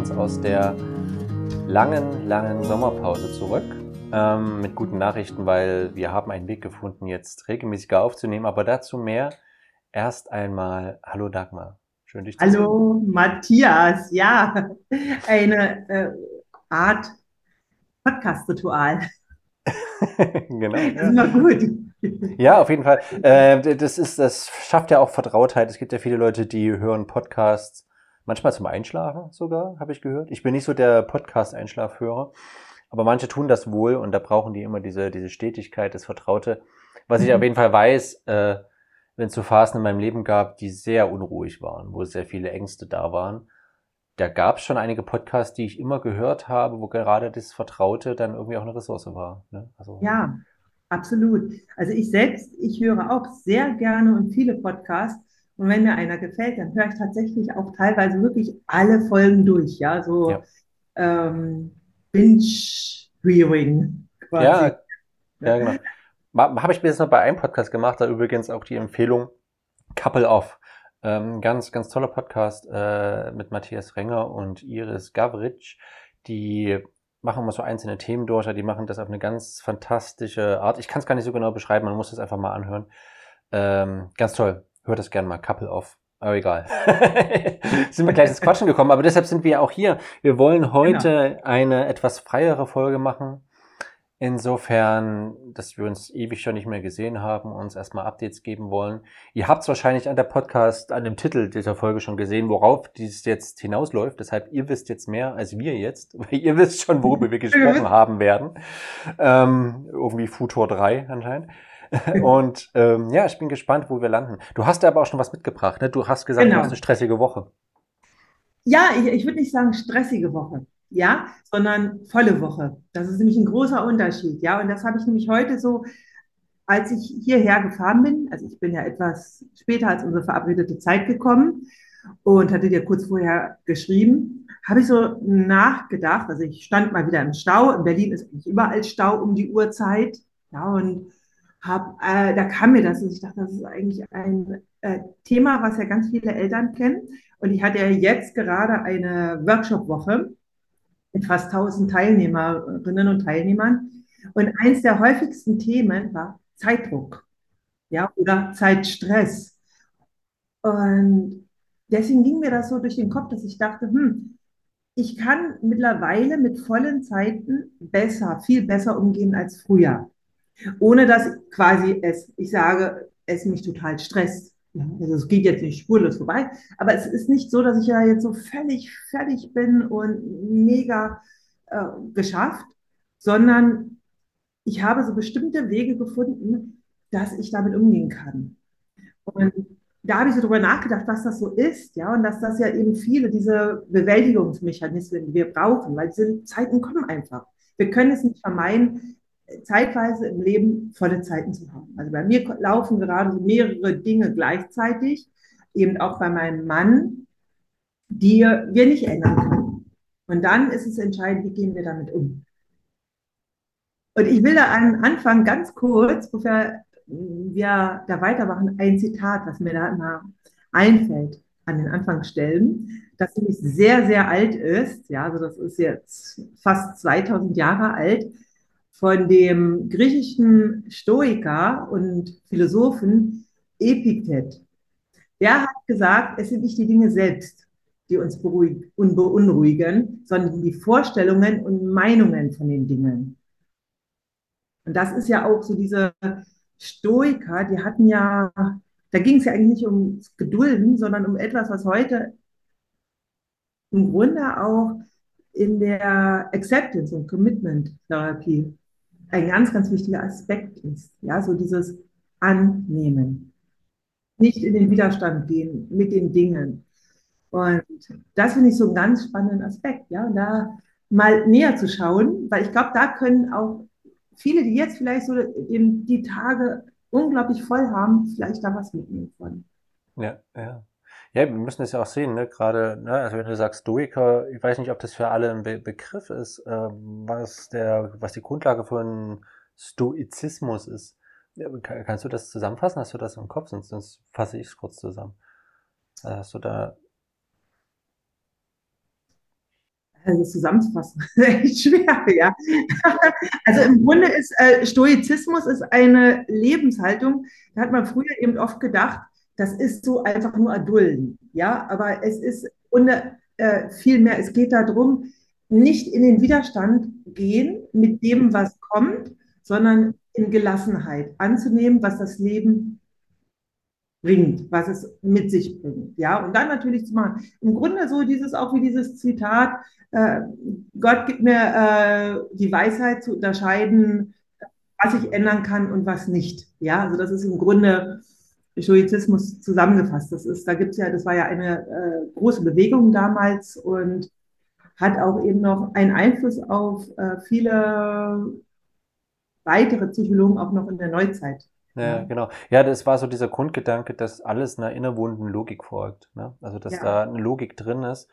uns aus der langen, langen Sommerpause zurück ähm, mit guten Nachrichten, weil wir haben einen Weg gefunden, jetzt regelmäßiger aufzunehmen. Aber dazu mehr. Erst einmal, hallo Dagmar. Schön, dich zu sehen. Hallo Matthias. Ja, eine äh, Art Podcast-Ritual. genau. Das ist immer gut. Ja, auf jeden Fall. Äh, das ist, das schafft ja auch Vertrautheit. Es gibt ja viele Leute, die hören Podcasts manchmal zum Einschlafen sogar, habe ich gehört. Ich bin nicht so der Podcast-Einschlafhörer, aber manche tun das wohl und da brauchen die immer diese, diese Stetigkeit, das Vertraute. Was ich mhm. auf jeden Fall weiß, äh, wenn es so Phasen in meinem Leben gab, die sehr unruhig waren, wo sehr viele Ängste da waren, da gab es schon einige Podcasts, die ich immer gehört habe, wo gerade das Vertraute dann irgendwie auch eine Ressource war. Ne? Also, ja, absolut. Also ich selbst, ich höre auch sehr gerne und viele Podcasts. Und wenn mir einer gefällt, dann höre ich tatsächlich auch teilweise wirklich alle Folgen durch. Ja, so ja. Ähm, Binge-Viewing quasi. Ja, ja, genau. Habe ich bis jetzt noch bei einem Podcast gemacht, da übrigens auch die Empfehlung Couple Off. Ähm, ganz, ganz toller Podcast äh, mit Matthias Renger und Iris Gavric. Die machen immer so einzelne Themen durch, die machen das auf eine ganz fantastische Art. Ich kann es gar nicht so genau beschreiben, man muss es einfach mal anhören. Ähm, ganz toll. Hört das gerne mal. Couple Off. Aber egal. sind wir gleich ins Quatschen gekommen, aber deshalb sind wir auch hier. Wir wollen heute genau. eine etwas freiere Folge machen. Insofern, dass wir uns ewig schon nicht mehr gesehen haben, uns erstmal Updates geben wollen. Ihr habt es wahrscheinlich an der Podcast, an dem Titel dieser Folge schon gesehen, worauf dies jetzt hinausläuft. Deshalb, ihr wisst jetzt mehr als wir jetzt, weil ihr wisst schon, worüber wir gesprochen haben werden. Ähm, irgendwie Futur 3 anscheinend. Und ähm, ja, ich bin gespannt, wo wir landen. Du hast aber auch schon was mitgebracht. Ne? Du hast gesagt, genau. du hast eine stressige Woche. Ja, ich, ich würde nicht sagen stressige Woche ja, sondern volle Woche. Das ist nämlich ein großer Unterschied, ja. Und das habe ich nämlich heute so, als ich hierher gefahren bin, also ich bin ja etwas später als unsere verabredete Zeit gekommen und hatte dir kurz vorher geschrieben, habe ich so nachgedacht, also ich stand mal wieder im Stau, in Berlin ist eigentlich überall Stau um die Uhrzeit, ja, und hab, äh, da kam mir das, und ich dachte, das ist eigentlich ein äh, Thema, was ja ganz viele Eltern kennen. Und ich hatte ja jetzt gerade eine Workshop-Woche mit fast 1000 Teilnehmerinnen und Teilnehmern. Und eins der häufigsten Themen war Zeitdruck ja, oder Zeitstress. Und deswegen ging mir das so durch den Kopf, dass ich dachte, hm, ich kann mittlerweile mit vollen Zeiten besser, viel besser umgehen als früher. Ohne dass quasi es, ich sage, es mich total stresst. Also es geht jetzt nicht spurlos vorbei, aber es ist nicht so, dass ich ja jetzt so völlig fertig bin und mega äh, geschafft, sondern ich habe so bestimmte Wege gefunden, dass ich damit umgehen kann. Und da habe ich so drüber nachgedacht, was das so ist, ja, und dass das ja eben viele diese Bewältigungsmechanismen, die wir brauchen, weil diese Zeiten kommen einfach. Wir können es nicht vermeiden, zeitweise im Leben volle Zeiten zu haben. Also bei mir laufen gerade mehrere Dinge gleichzeitig, eben auch bei meinem Mann, die wir nicht ändern können. Und dann ist es entscheidend, wie gehen wir damit um. Und ich will da an Anfang ganz kurz, bevor wir da weitermachen, ein Zitat, was mir da immer einfällt, an den Anfang stellen, das nämlich sehr, sehr alt ist. Ja, also das ist jetzt fast 2000 Jahre alt von dem griechischen Stoiker und Philosophen Epiktet. Der hat gesagt, es sind nicht die Dinge selbst, die uns beunruhigen, sondern die Vorstellungen und Meinungen von den Dingen. Und das ist ja auch so diese Stoiker, die hatten ja, da ging es ja eigentlich nicht ums Gedulden, sondern um etwas, was heute im Grunde auch in der Acceptance und Commitment Therapie ein ganz, ganz wichtiger Aspekt ist. Ja, so dieses Annehmen. Nicht in den Widerstand gehen mit den Dingen. Und das finde ich so einen ganz spannenden Aspekt, ja, da mal näher zu schauen, weil ich glaube, da können auch viele, die jetzt vielleicht so die, die Tage unglaublich voll haben, vielleicht da was mitnehmen von. Ja, ja. Ja, wir müssen es ja auch sehen, ne? gerade, ne? also wenn du sagst Stoiker, ich weiß nicht, ob das für alle ein Be Begriff ist, äh, was, der, was die Grundlage von Stoizismus ist. Kannst du das zusammenfassen? Hast du das im Kopf? Sonst, sonst fasse ich es kurz zusammen. Hast du da Also zusammenzufassen, echt schwer, ja. Also im Grunde ist äh, Stoizismus ist eine Lebenshaltung. Da hat man früher eben oft gedacht, das ist so einfach nur Erdulden, ja. Aber es ist ohne, äh, viel mehr. Es geht darum, nicht in den Widerstand gehen mit dem, was kommt, sondern in Gelassenheit anzunehmen, was das Leben bringt, was es mit sich bringt. Ja, und dann natürlich zu machen. Im Grunde so dieses, auch wie dieses Zitat, äh, Gott gibt mir äh, die Weisheit zu unterscheiden, was ich ändern kann und was nicht. Ja, also das ist im Grunde Stoizismus zusammengefasst. Das ist, da gibt's ja, das war ja eine äh, große Bewegung damals und hat auch eben noch einen Einfluss auf äh, viele weitere Psychologen auch noch in der Neuzeit. Ja, genau. Ja, das war so dieser Grundgedanke, dass alles einer innerwohnenden Logik folgt. Ne? Also, dass Ja. da eine Logik drin ist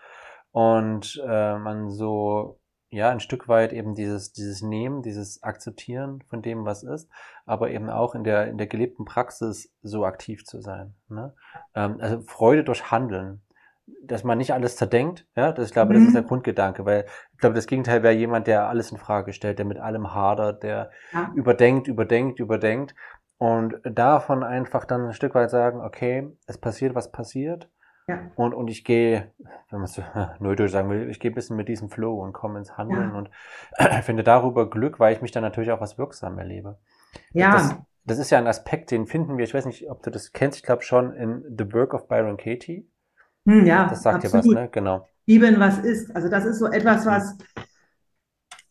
und äh, man so, ja, ein Stück weit eben dieses, dieses Nehmen, dieses Akzeptieren von dem, was ist, aber eben auch in der, in der gelebten Praxis so aktiv zu sein. Ne? Ähm, also Freude durch Handeln. Dass man nicht alles zerdenkt, ja, das, ich glaube, das ist der Mhm. Grundgedanke, weil ich glaube, das Gegenteil wäre jemand, der alles in Frage stellt, der mit allem hadert, der Ja. überdenkt, überdenkt, überdenkt und davon einfach dann ein Stück weit sagen, okay, es passiert, was passiert. Ja. Und, und ich gehe, wenn man es neudeutsch sagen will, ich gehe ein bisschen mit diesem Flow und komme ins Handeln Ja. und finde darüber Glück, weil ich mich dann natürlich auch was wirksam erlebe. Ja. Das, das ist ja ein Aspekt, den finden wir, ich weiß nicht, ob du das kennst, ich glaube schon in The Work of Byron Katie. Hm, ja, Das sagt dir was, absolut. ne? Genau. Lieben, was ist. Also das ist so etwas, was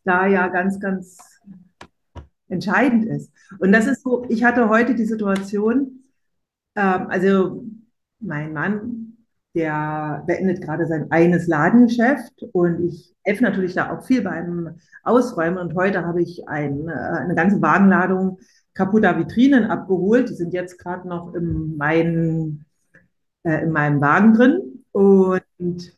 da ja ganz, ganz entscheidend ist. Und das ist so, ich hatte heute die Situation, ähm, also mein Mann, der beendet gerade sein eines Ladengeschäft und ich helfe natürlich da auch viel beim Ausräumen. Und heute habe ich ein, äh, eine ganze Wagenladung kaputter Vitrinen abgeholt. Die sind jetzt gerade noch in, mein, äh, in meinem Wagen drin. Und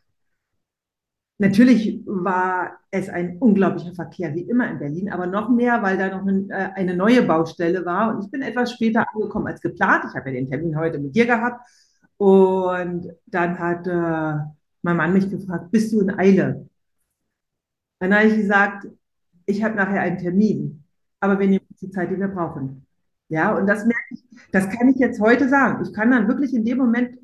Natürlich war es ein unglaublicher Verkehr, wie immer in Berlin, aber noch mehr, weil da noch ein, äh, eine neue Baustelle war. Und ich bin etwas später angekommen als geplant. Ich habe ja den Termin heute mit dir gehabt. Und dann hat äh, mein Mann mich gefragt, bist du in Eile? Dann habe ich gesagt, ich habe nachher einen Termin, aber wir nehmen uns die Zeit, die wir brauchen. Ja, und das merke ich, das kann ich jetzt heute sagen. Ich kann dann wirklich in dem Moment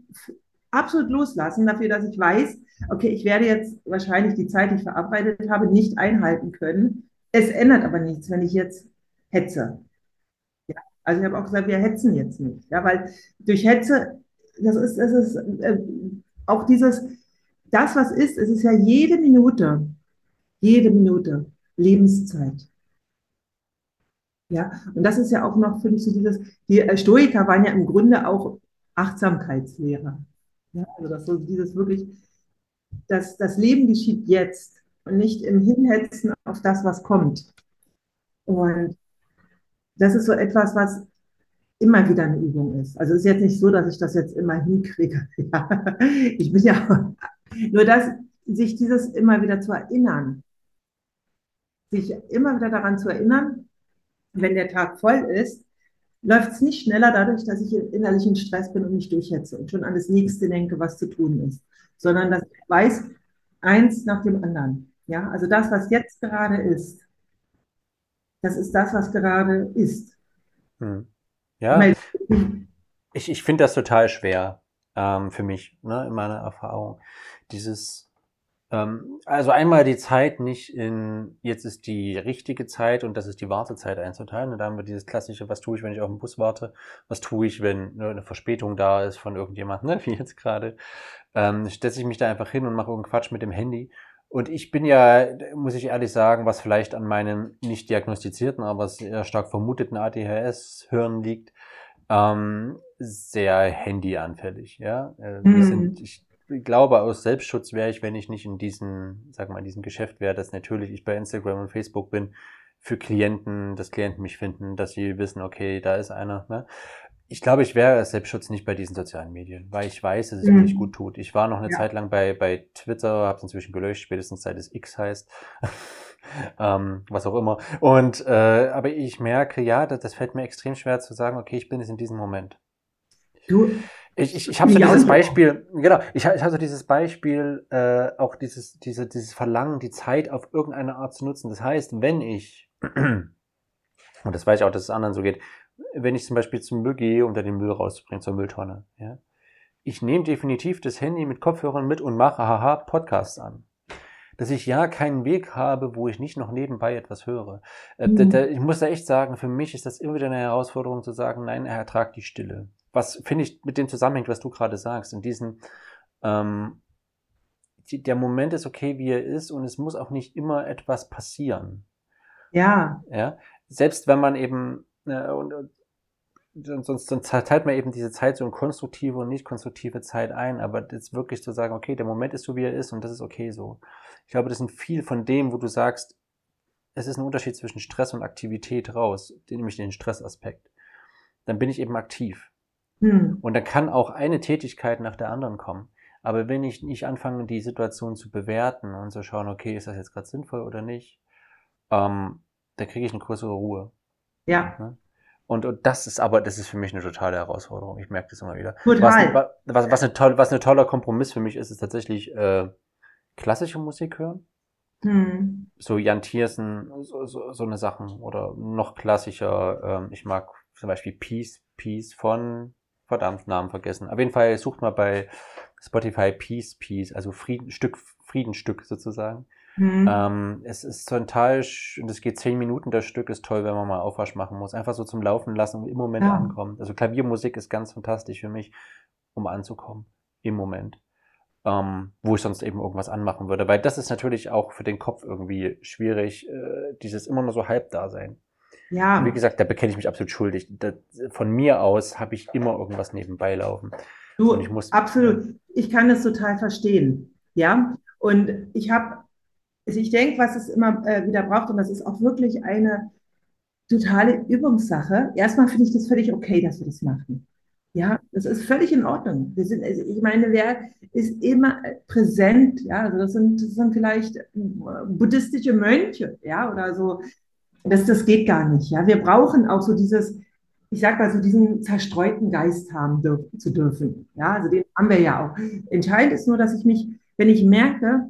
absolut loslassen, dafür, dass ich weiß, okay, ich werde jetzt wahrscheinlich die Zeit, die ich verabredet habe, nicht einhalten können. Es ändert aber nichts, wenn ich jetzt hetze. Ja, also ich habe auch gesagt, wir hetzen jetzt nicht. Ja, weil durch Hetze, das ist, das ist äh, auch dieses, das, was ist, es ist ja jede Minute, jede Minute Lebenszeit. Ja, und das ist ja auch noch, finde ich, so dieses, die Stoiker waren ja im Grunde auch Achtsamkeitslehrer. Ja, also das so dieses wirklich, das, das Leben geschieht jetzt und nicht im Hinhetzen auf das, was kommt. Und das ist so etwas, was immer wieder eine Übung ist. Also es ist jetzt nicht so, dass ich das jetzt immer hinkriege. Ja. Ich bin ja nur das, sich dieses immer wieder zu erinnern, sich immer wieder daran zu erinnern, wenn der Tag voll ist, läuft es nicht schneller dadurch, dass ich innerlich in Stress bin und mich durchhetze und schon an das nächste denke, was zu tun ist, sondern dass ich weiß, eins nach dem anderen. Ja, also das, was jetzt gerade ist, das ist das, was gerade ist. Hm. Ja, ich, ich finde das total schwer ähm, für mich, ne, in meiner Erfahrung. Dieses, ähm, also einmal die Zeit nicht in, jetzt ist die richtige Zeit und das ist die Wartezeit einzuteilen. Und da haben wir dieses klassische, was tue ich, wenn ich auf den Bus warte? Was tue ich, wenn ne, eine Verspätung da ist von irgendjemandem, ne, wie jetzt gerade? Ähm, setze ich mich da einfach hin und mache irgendeinen Quatsch mit dem Handy. Und ich bin ja, muss ich ehrlich sagen, was vielleicht an meinem nicht diagnostizierten, aber sehr stark vermuteten ADHS-Hirn liegt, ähm, sehr handyanfällig. Ja, äh, Mhm. sind, ich glaube, aus Selbstschutz wäre ich, wenn ich nicht in diesem, sag mal, in diesem Geschäft wäre, dass natürlich ich bei Instagram und Facebook bin für Klienten, dass Klienten mich finden, dass sie wissen, okay, da ist einer. Ne? Ich glaube, ich wäre als Selbstschutz nicht bei diesen sozialen Medien, weil ich weiß, dass es mir Mhm. nicht gut tut. Ich war noch eine Ja. Zeit lang bei, bei Twitter, habe es inzwischen gelöscht, spätestens seit es X heißt. ähm, was auch immer. Und äh, aber ich merke, ja, das, das fällt mir extrem schwer zu sagen, okay, ich bin jetzt in diesem Moment. Du, Ich, ich, ich habe so dieses Beispiel, genau, ich, ich habe so dieses Beispiel, äh, auch dieses, diese, dieses Verlangen, die Zeit auf irgendeine Art zu nutzen. Das heißt, wenn ich, und das weiß ich auch, dass es anderen so geht, wenn ich zum Beispiel zum Müll gehe, um da den Müll rauszubringen, zur Mülltonne, ja, ich nehme definitiv das Handy mit Kopfhörern mit und mache, haha, Podcasts an dass ich ja keinen Weg habe, wo ich nicht noch nebenbei etwas höre. Äh, mhm. da, da, ich muss da echt sagen, für mich ist das immer wieder eine Herausforderung zu sagen, nein, er ertragt die Stille. Was finde ich mit dem zusammenhängt, was du gerade sagst, in diesen ähm, die, der Moment ist okay, wie er ist und es muss auch nicht immer etwas passieren. Ja. Ja. Selbst wenn man eben äh, und, sonst, sonst teilt man eben diese Zeit so in konstruktive und nicht konstruktive Zeit ein, aber jetzt wirklich zu sagen, okay, der Moment ist so, wie er ist und das ist okay so. Ich glaube, das sind viel von dem, wo du sagst, es ist ein Unterschied zwischen Stress und Aktivität raus, nämlich den Stressaspekt. Dann bin ich eben aktiv. Hm. Und dann kann auch eine Tätigkeit nach der anderen kommen. Aber wenn ich nicht anfange, die Situation zu bewerten und zu schauen, okay, ist das jetzt gerade sinnvoll oder nicht, ähm, dann kriege ich eine größere Ruhe. Ja. Ne? Und, und das ist aber, das ist für mich eine totale Herausforderung. Ich merke das immer wieder. Total. Was, was, was, eine toll, was ein toller Kompromiss für mich ist, ist tatsächlich äh, klassische Musik hören. Hm. So Jan Thiersen, so, so, so eine Sachen. Oder noch klassischer, ähm, ich mag zum Beispiel Peace, Peace von, verdammt, Namen vergessen. Auf jeden Fall sucht mal bei Spotify Peace, Peace, also Frieden, Stück, Friedenstück sozusagen. Mhm. Ähm, es ist total, und es geht zehn Minuten, das Stück ist toll, wenn man mal Aufwasch machen muss. Einfach so zum Laufen lassen und im Moment ja. ankommen. Also Klaviermusik ist ganz fantastisch für mich, um anzukommen. Im Moment. Ähm, wo ich sonst eben irgendwas anmachen würde. Weil das ist natürlich auch für den Kopf irgendwie schwierig, äh, dieses immer nur so halb da sein. Ja. Und wie gesagt, da bekenne ich mich absolut schuldig. Da, von mir aus habe ich immer irgendwas nebenbei laufen. Du, ich muss, absolut. Ich kann das total verstehen. Ja. Und ich habe also ich denke, was es immer äh, wieder braucht, und das ist auch wirklich eine totale Übungssache. Erstmal finde ich das völlig okay, dass wir das machen. Ja, das ist völlig in Ordnung. Wir sind, also ich meine, wer ist immer präsent? Ja, also das sind, das sind vielleicht äh, buddhistische Mönche, ja, oder so. Das, das geht gar nicht. Ja, wir brauchen auch so dieses, ich sag mal so diesen zerstreuten Geist haben dürf, zu dürfen. Ja, also den haben wir ja auch. Entscheidend ist nur, dass ich mich, wenn ich merke,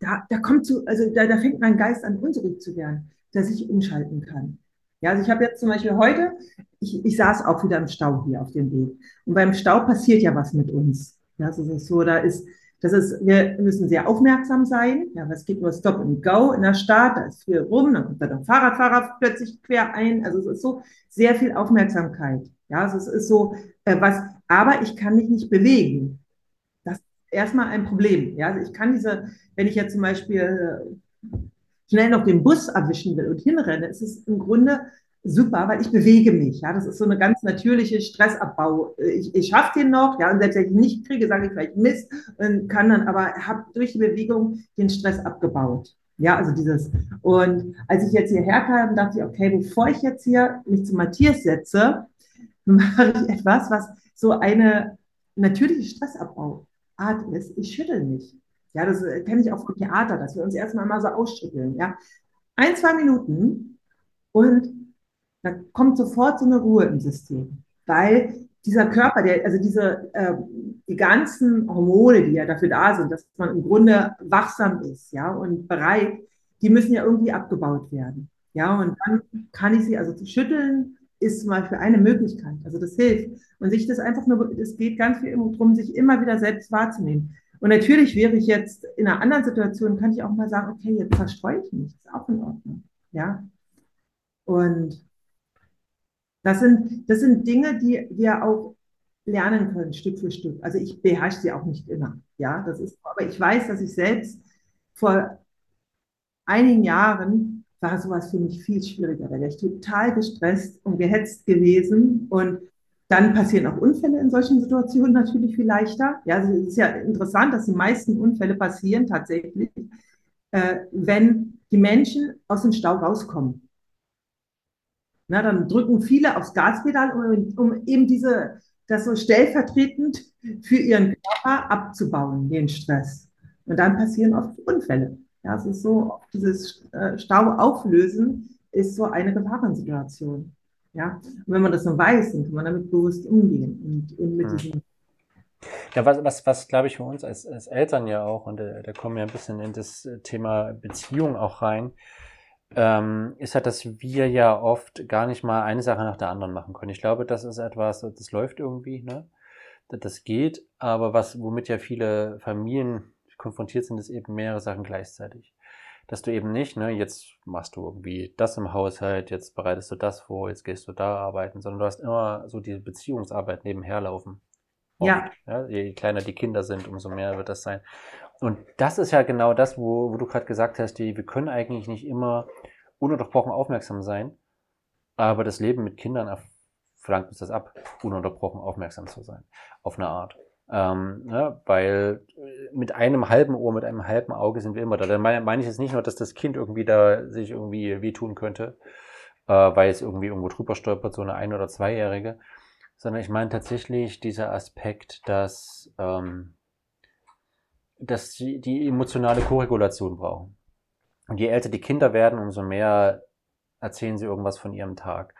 da, da kommt zu, also da, da fängt mein Geist an, unruhig zu werden, dass ich umschalten kann. Ja, also ich habe jetzt zum Beispiel heute, ich, ich saß auch wieder im Stau hier auf dem Weg. Und beim Stau passiert ja was mit uns. Ja, das ist so, da ist, das ist, wir müssen sehr aufmerksam sein. Ja, es geht nur Stop and Go in der Stadt, da ist viel rum, dann kommt da der Fahrradfahrer plötzlich quer ein. Also es ist so sehr viel Aufmerksamkeit. Ja, also es ist so, äh, was, aber ich kann mich nicht bewegen erstmal ein Problem. Ja, also ich kann diese, wenn ich jetzt zum Beispiel äh, schnell noch den Bus erwischen will und hinrenne, ist es im Grunde super, weil ich bewege mich. Ja, das ist so eine ganz natürliche Stressabbau. Ich, ich schaffe den noch, ja, und selbst wenn ich ihn nicht kriege, sage ich vielleicht Mist und kann dann, aber habe durch die Bewegung den Stress abgebaut. Ja, also dieses. Und als ich jetzt hierher kam, dachte ich, okay, bevor ich jetzt hier mich zu Matthias setze, mache ich etwas, was so eine natürliche Stressabbau Art ist, ich schüttel mich. Ja, das äh, kenne ich auch vom Theater, dass wir uns erstmal mal so ausschütteln. Ja, ein, zwei Minuten und da kommt sofort so eine Ruhe im System, weil dieser Körper, der, also diese, äh, die ganzen Hormone, die ja dafür da sind, dass man im Grunde wachsam ist, ja, und bereit, die müssen ja irgendwie abgebaut werden. Ja, und dann kann ich sie also schütteln, ist zum Beispiel eine Möglichkeit. Also das hilft. Und sich das einfach nur, es geht ganz viel darum, sich immer wieder selbst wahrzunehmen. Und natürlich wäre ich jetzt in einer anderen Situation, kann ich auch mal sagen, okay, jetzt verstreue ich mich. Ist auch in Ordnung. Ja. Und das sind, das sind Dinge, die wir auch lernen können, Stück für Stück. Also ich beherrsche sie auch nicht immer. Ja, das ist, aber ich weiß, dass ich selbst vor einigen Jahren war sowas für mich viel schwieriger. Da wäre ich total gestresst und gehetzt gewesen. Und dann passieren auch Unfälle in solchen Situationen natürlich viel leichter. Ja, also es ist ja interessant, dass die meisten Unfälle passieren tatsächlich, äh, wenn die Menschen aus dem Stau rauskommen. Na, dann drücken viele aufs Gaspedal, um, um eben diese, das so stellvertretend für ihren Körper abzubauen, den Stress. Und dann passieren oft Unfälle. Ja, es ist so, dieses äh, Stau auflösen ist so eine Gefahrensituation. Ja, und wenn man das dann weiß, dann kann man damit bewusst umgehen und, und mit hm. diesem ja, was, was, was glaube ich für uns als, als Eltern ja auch, und da, da kommen wir ein bisschen in das Thema Beziehung auch rein, ähm, ist halt, dass wir ja oft gar nicht mal eine Sache nach der anderen machen können. Ich glaube, das ist etwas, das läuft irgendwie, ne? Das geht, aber was, womit ja viele Familien konfrontiert sind, ist eben mehrere Sachen gleichzeitig. Dass du eben nicht, ne, jetzt machst du irgendwie das im Haushalt, jetzt bereitest du das vor, jetzt gehst du da arbeiten, sondern du hast immer so die Beziehungsarbeit nebenher laufen. Ja. ja. Je kleiner die Kinder sind, umso mehr wird das sein. Und das ist ja genau das, wo, wo du gerade gesagt hast, die, wir können eigentlich nicht immer ununterbrochen aufmerksam sein, aber das Leben mit Kindern verlangt uns das ab, ununterbrochen aufmerksam zu sein, auf eine Art. Ähm, ja, weil mit einem halben Ohr, mit einem halben Auge sind wir immer da. Dann meine, meine ich jetzt nicht nur, dass das Kind irgendwie da sich irgendwie wehtun könnte, äh, weil es irgendwie irgendwo drüber stolpert, so eine ein- oder zweijährige, sondern ich meine tatsächlich dieser Aspekt, dass ähm, dass sie die emotionale Koregulation brauchen. Und je älter die Kinder werden, umso mehr erzählen sie irgendwas von ihrem Tag.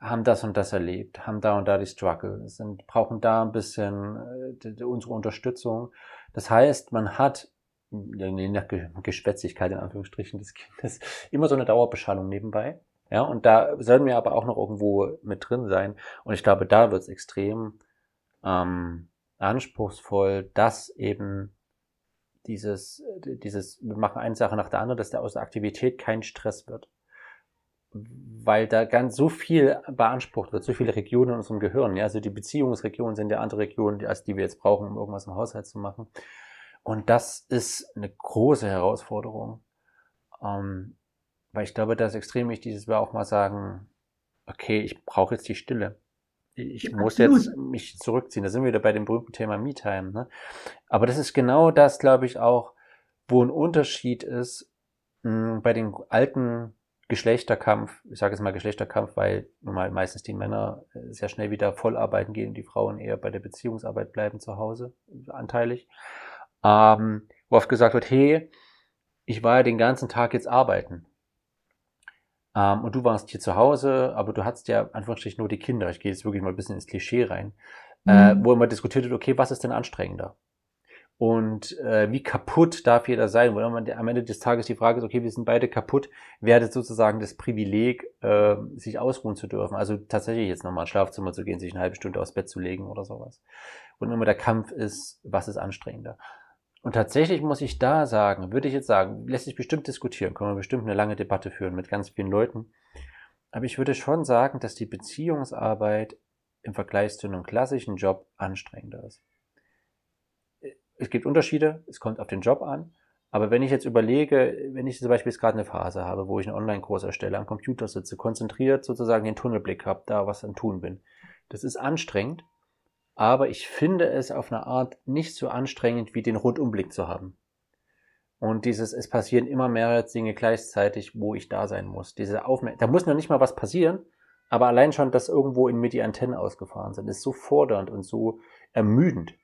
Haben das und das erlebt, haben da und da die Struggle, sind, brauchen da ein bisschen äh, unsere Unterstützung. Das heißt, man hat je nach Geschwätzigkeit in Anführungsstrichen des Kindes immer so eine Dauerbeschallung nebenbei. Ja, und da sollen wir aber auch noch irgendwo mit drin sein. Und ich glaube, da wird es extrem ähm, anspruchsvoll, dass eben dieses, dieses, wir machen eine Sache nach der anderen, dass der aus der Aktivität kein Stress wird. Weil da ganz so viel beansprucht wird, so viele Regionen in unserem Gehirn. Ja, also die Beziehungsregionen sind ja andere Regionen, als die wir jetzt brauchen, um irgendwas im Haushalt zu machen. Und das ist eine große Herausforderung. Ähm, weil ich glaube, das ist extrem wichtig, dass wir auch mal sagen, okay, ich brauche jetzt die Stille. Ich ja, muss absolut. jetzt mich zurückziehen. Da sind wir wieder bei dem berühmten Thema Me-Time. Ne? Aber das ist genau das, glaube ich, auch, wo ein Unterschied ist mh, hm, bei den alten Geschlechterkampf, ich sage jetzt mal Geschlechterkampf, weil nun mal meistens die Männer äh, sehr schnell wieder voll arbeiten gehen, die Frauen eher bei der Beziehungsarbeit bleiben zu Hause, anteilig. Ähm, wo oft gesagt wird, hey, ich war ja den ganzen Tag jetzt arbeiten. Ähm, und du warst hier zu Hause, aber du hattest ja einfach nur die Kinder. Ich gehe jetzt wirklich mal ein bisschen ins Klischee rein, äh, mhm. äh, wo immer diskutiert wird, okay, was ist denn anstrengender? Und äh, wie kaputt darf jeder sein? Wo man am Ende des Tages die Frage ist, okay, wir sind beide kaputt, wer hat sozusagen das Privileg, äh, sich ausruhen zu dürfen? Also tatsächlich jetzt nochmal ins Schlafzimmer zu gehen, sich eine halbe Stunde aufs Bett zu legen oder sowas. Und immer der Kampf ist, was ist anstrengender? Und tatsächlich muss ich da sagen, würde ich jetzt sagen, lässt sich bestimmt diskutieren, können wir bestimmt eine lange Debatte führen mit ganz vielen Leuten. Aber ich würde schon sagen, dass die Beziehungsarbeit im Vergleich zu einem klassischen Job anstrengender ist. Es gibt Unterschiede, es kommt auf den Job an. Aber wenn ich jetzt überlege, wenn ich zum Beispiel jetzt gerade eine Phase habe, wo ich einen Online-Kurs erstelle, am Computer sitze, konzentriert sozusagen den Tunnelblick habe, da was am Tun bin, das ist anstrengend aber ich finde es auf eine Art nicht so anstrengend, wie den Rundumblick zu haben. Und dieses, es passieren immer mehrere Dinge gleichzeitig, wo ich da sein muss. Diese Aufmer da muss noch nicht mal was passieren, aber allein schon, dass irgendwo in mir die Antennen ausgefahren sind, ist so fordernd und so ermüdend.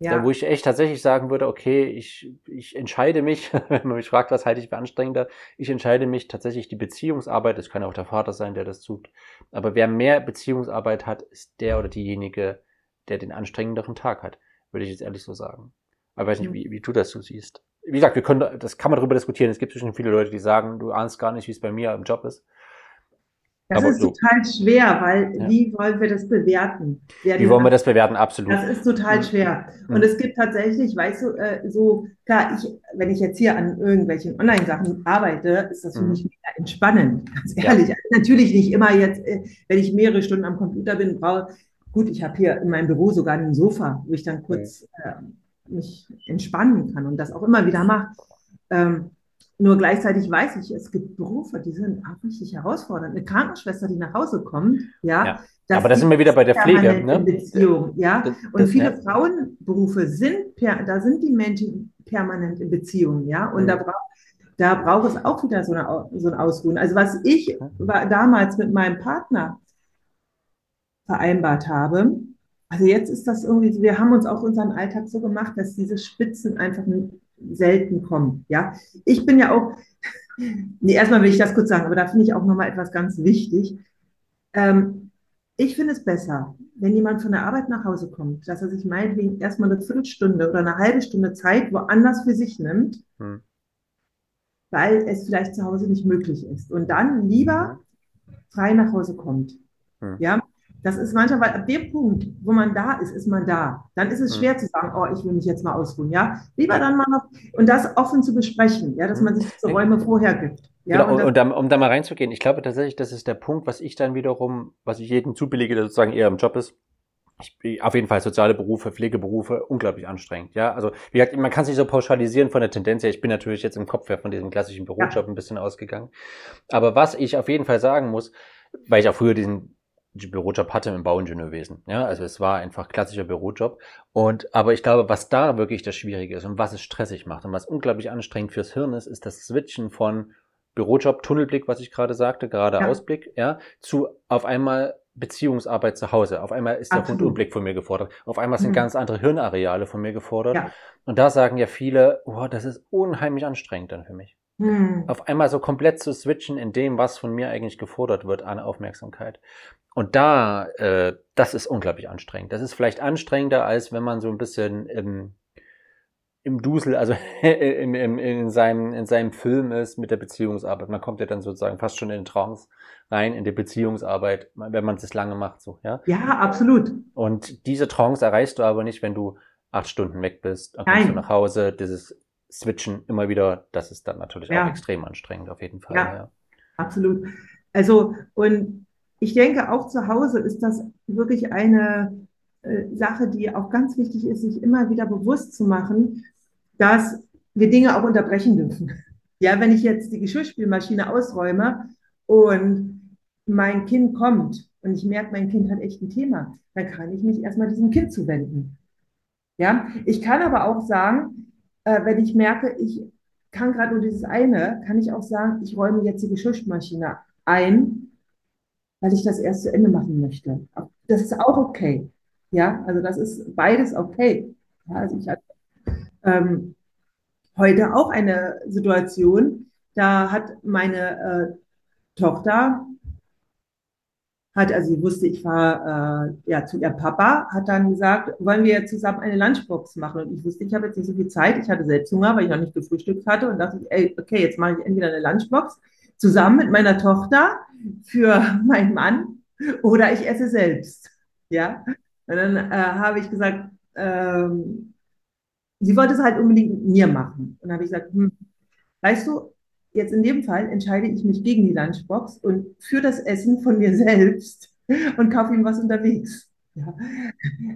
Ja. Da, wo ich echt tatsächlich sagen würde, okay, ich, ich entscheide mich, wenn man mich fragt, was halte ich für anstrengender, ich entscheide mich tatsächlich die Beziehungsarbeit, das kann auch der Vater sein, der das tut, aber wer mehr Beziehungsarbeit hat, ist der oder diejenige, der den anstrengenderen Tag hat, würde ich jetzt ehrlich so sagen. Aber ich weiß nicht, wie, wie du das so siehst. Wie gesagt, wir können, das kann man darüber diskutieren. Es gibt bestimmt viele Leute, die sagen, du ahnst gar nicht, wie es bei mir im Job ist. Das Aber ist so. total schwer, weil ja. wie wollen wir das bewerten? Wer wie wollen wir das bewerten? Absolut. Das ist total mhm. schwer. Und mhm. es gibt tatsächlich, weißt du, äh, so, klar, ich, wenn ich jetzt hier an irgendwelchen Online-Sachen arbeite, ist das für mhm. mich mega entspannend, ganz ehrlich. Ja. Natürlich nicht immer jetzt, äh, wenn ich mehrere Stunden am Computer bin, brauche Gut, ich habe hier in meinem Büro sogar ein Sofa, wo ich dann kurz äh, mich entspannen kann und das auch immer wieder mache. Ähm, nur gleichzeitig weiß ich, es gibt Berufe, die sind auch richtig herausfordernd. Eine Krankenschwester, die nach Hause kommt, ja. ja. Das Aber da sind wir wieder bei der Pflege, ne? Beziehung, ja. Das, das, und viele ja. Frauenberufe sind, per, da sind die Menschen permanent in Beziehung, ja. Und mhm. da braucht da braucht es auch wieder so, eine, so ein Ausruhen. Also was ich damals mit meinem Partner vereinbart habe. Also jetzt ist das irgendwie, wir haben uns auch unseren Alltag so gemacht, dass diese Spitzen einfach selten kommen. Ja, ich bin ja auch, nee, erstmal will ich das kurz sagen, aber da finde ich auch nochmal etwas ganz wichtig. Ähm, ich finde es besser, wenn jemand von der Arbeit nach Hause kommt, dass er sich meinetwegen erstmal eine Viertelstunde oder eine halbe Stunde Zeit woanders für sich nimmt, hm. weil es vielleicht zu Hause nicht möglich ist. Und dann lieber mhm. frei nach Hause kommt. Hm. Ja, das ist manchmal, weil ab dem Punkt, wo man da ist, ist man da. Dann ist es hm. schwer zu sagen, oh, ich will mich jetzt mal ausruhen. Ja, lieber dann mal noch und das offen zu besprechen, ja, dass man sich diese Räume vorher gibt. Ja, genau, und, und, da, um da mal reinzugehen, ich glaube tatsächlich, das ist der Punkt, was ich dann wiederum, was ich jedem zubillige, der sozusagen eher im Job ist. Ich, auf jeden Fall soziale Berufe, Pflegeberufe, unglaublich anstrengend. Ja, also wie gesagt, man kann es nicht so pauschalisieren von der Tendenz her. Ich bin natürlich jetzt im Kopf ja von diesem klassischen Bürojob ja. ein bisschen ausgegangen. Aber was ich auf jeden Fall sagen muss, weil ich auch früher diesen Bürojob hatte im Bauingenieurwesen. Ja, also es war einfach klassischer Bürojob. Und, aber ich glaube, was da wirklich das Schwierige ist und was es stressig macht und was unglaublich anstrengend fürs Hirn ist, ist das Switchen von Bürojob, Tunnelblick, was ich gerade sagte, gerade ja. Ausblick, ja, zu auf einmal Beziehungsarbeit zu Hause. Auf einmal ist der Absolut. Rundumblick von mir gefordert. Auf einmal sind mhm. ganz andere Hirnareale von mir gefordert. Ja. Und da sagen ja viele, oh, das ist unheimlich anstrengend dann für mich. Mhm. Auf einmal so komplett zu switchen in dem, was von mir eigentlich gefordert wird an Aufmerksamkeit. Und da, äh, das ist unglaublich anstrengend. Das ist vielleicht anstrengender, als wenn man so ein bisschen im, im Dusel, also in, in, in, seinem, in seinem Film ist mit der Beziehungsarbeit. Man kommt ja dann sozusagen fast schon in den Trance rein, in die Beziehungsarbeit, wenn man es lange macht, so, ja? Ja, absolut. Und diese Trance erreichst du aber nicht, wenn du acht Stunden weg bist, dann kommst Nein. du nach Hause, dieses Switchen immer wieder, das ist dann natürlich ja. auch extrem anstrengend, auf jeden Fall. Ja, ja. absolut. Also, und ich denke, auch zu Hause ist das wirklich eine äh, Sache, die auch ganz wichtig ist, sich immer wieder bewusst zu machen, dass wir Dinge auch unterbrechen dürfen. Ja, wenn ich jetzt die Geschirrspülmaschine ausräume und mein Kind kommt und ich merke, mein Kind hat echt ein Thema, dann kann ich mich erstmal diesem Kind zuwenden. Ja, ich kann aber auch sagen, äh, wenn ich merke, ich kann gerade nur dieses eine, kann ich auch sagen, ich räume jetzt die Geschirrspülmaschine ein weil ich das erst zu Ende machen möchte. Das ist auch okay. Ja, also das ist beides okay. Ja, also ich hatte ähm, heute auch eine Situation, da hat meine äh, Tochter, hat, also sie wusste, ich war äh, ja zu ihr Papa, hat dann gesagt, wollen wir zusammen eine Lunchbox machen? Und ich wusste, ich habe jetzt nicht so viel Zeit, ich hatte selbst Hunger, weil ich noch nicht gefrühstückt hatte und dachte, ey, okay, jetzt mache ich entweder eine Lunchbox zusammen mit meiner Tochter für meinen Mann oder ich esse selbst. Ja, und dann äh, habe ich gesagt, ähm, sie wollte es halt unbedingt mit mir machen. Und dann habe ich gesagt, hm, weißt du, jetzt in dem Fall entscheide ich mich gegen die Lunchbox und für das Essen von mir selbst und kaufe ihm was unterwegs. Ja.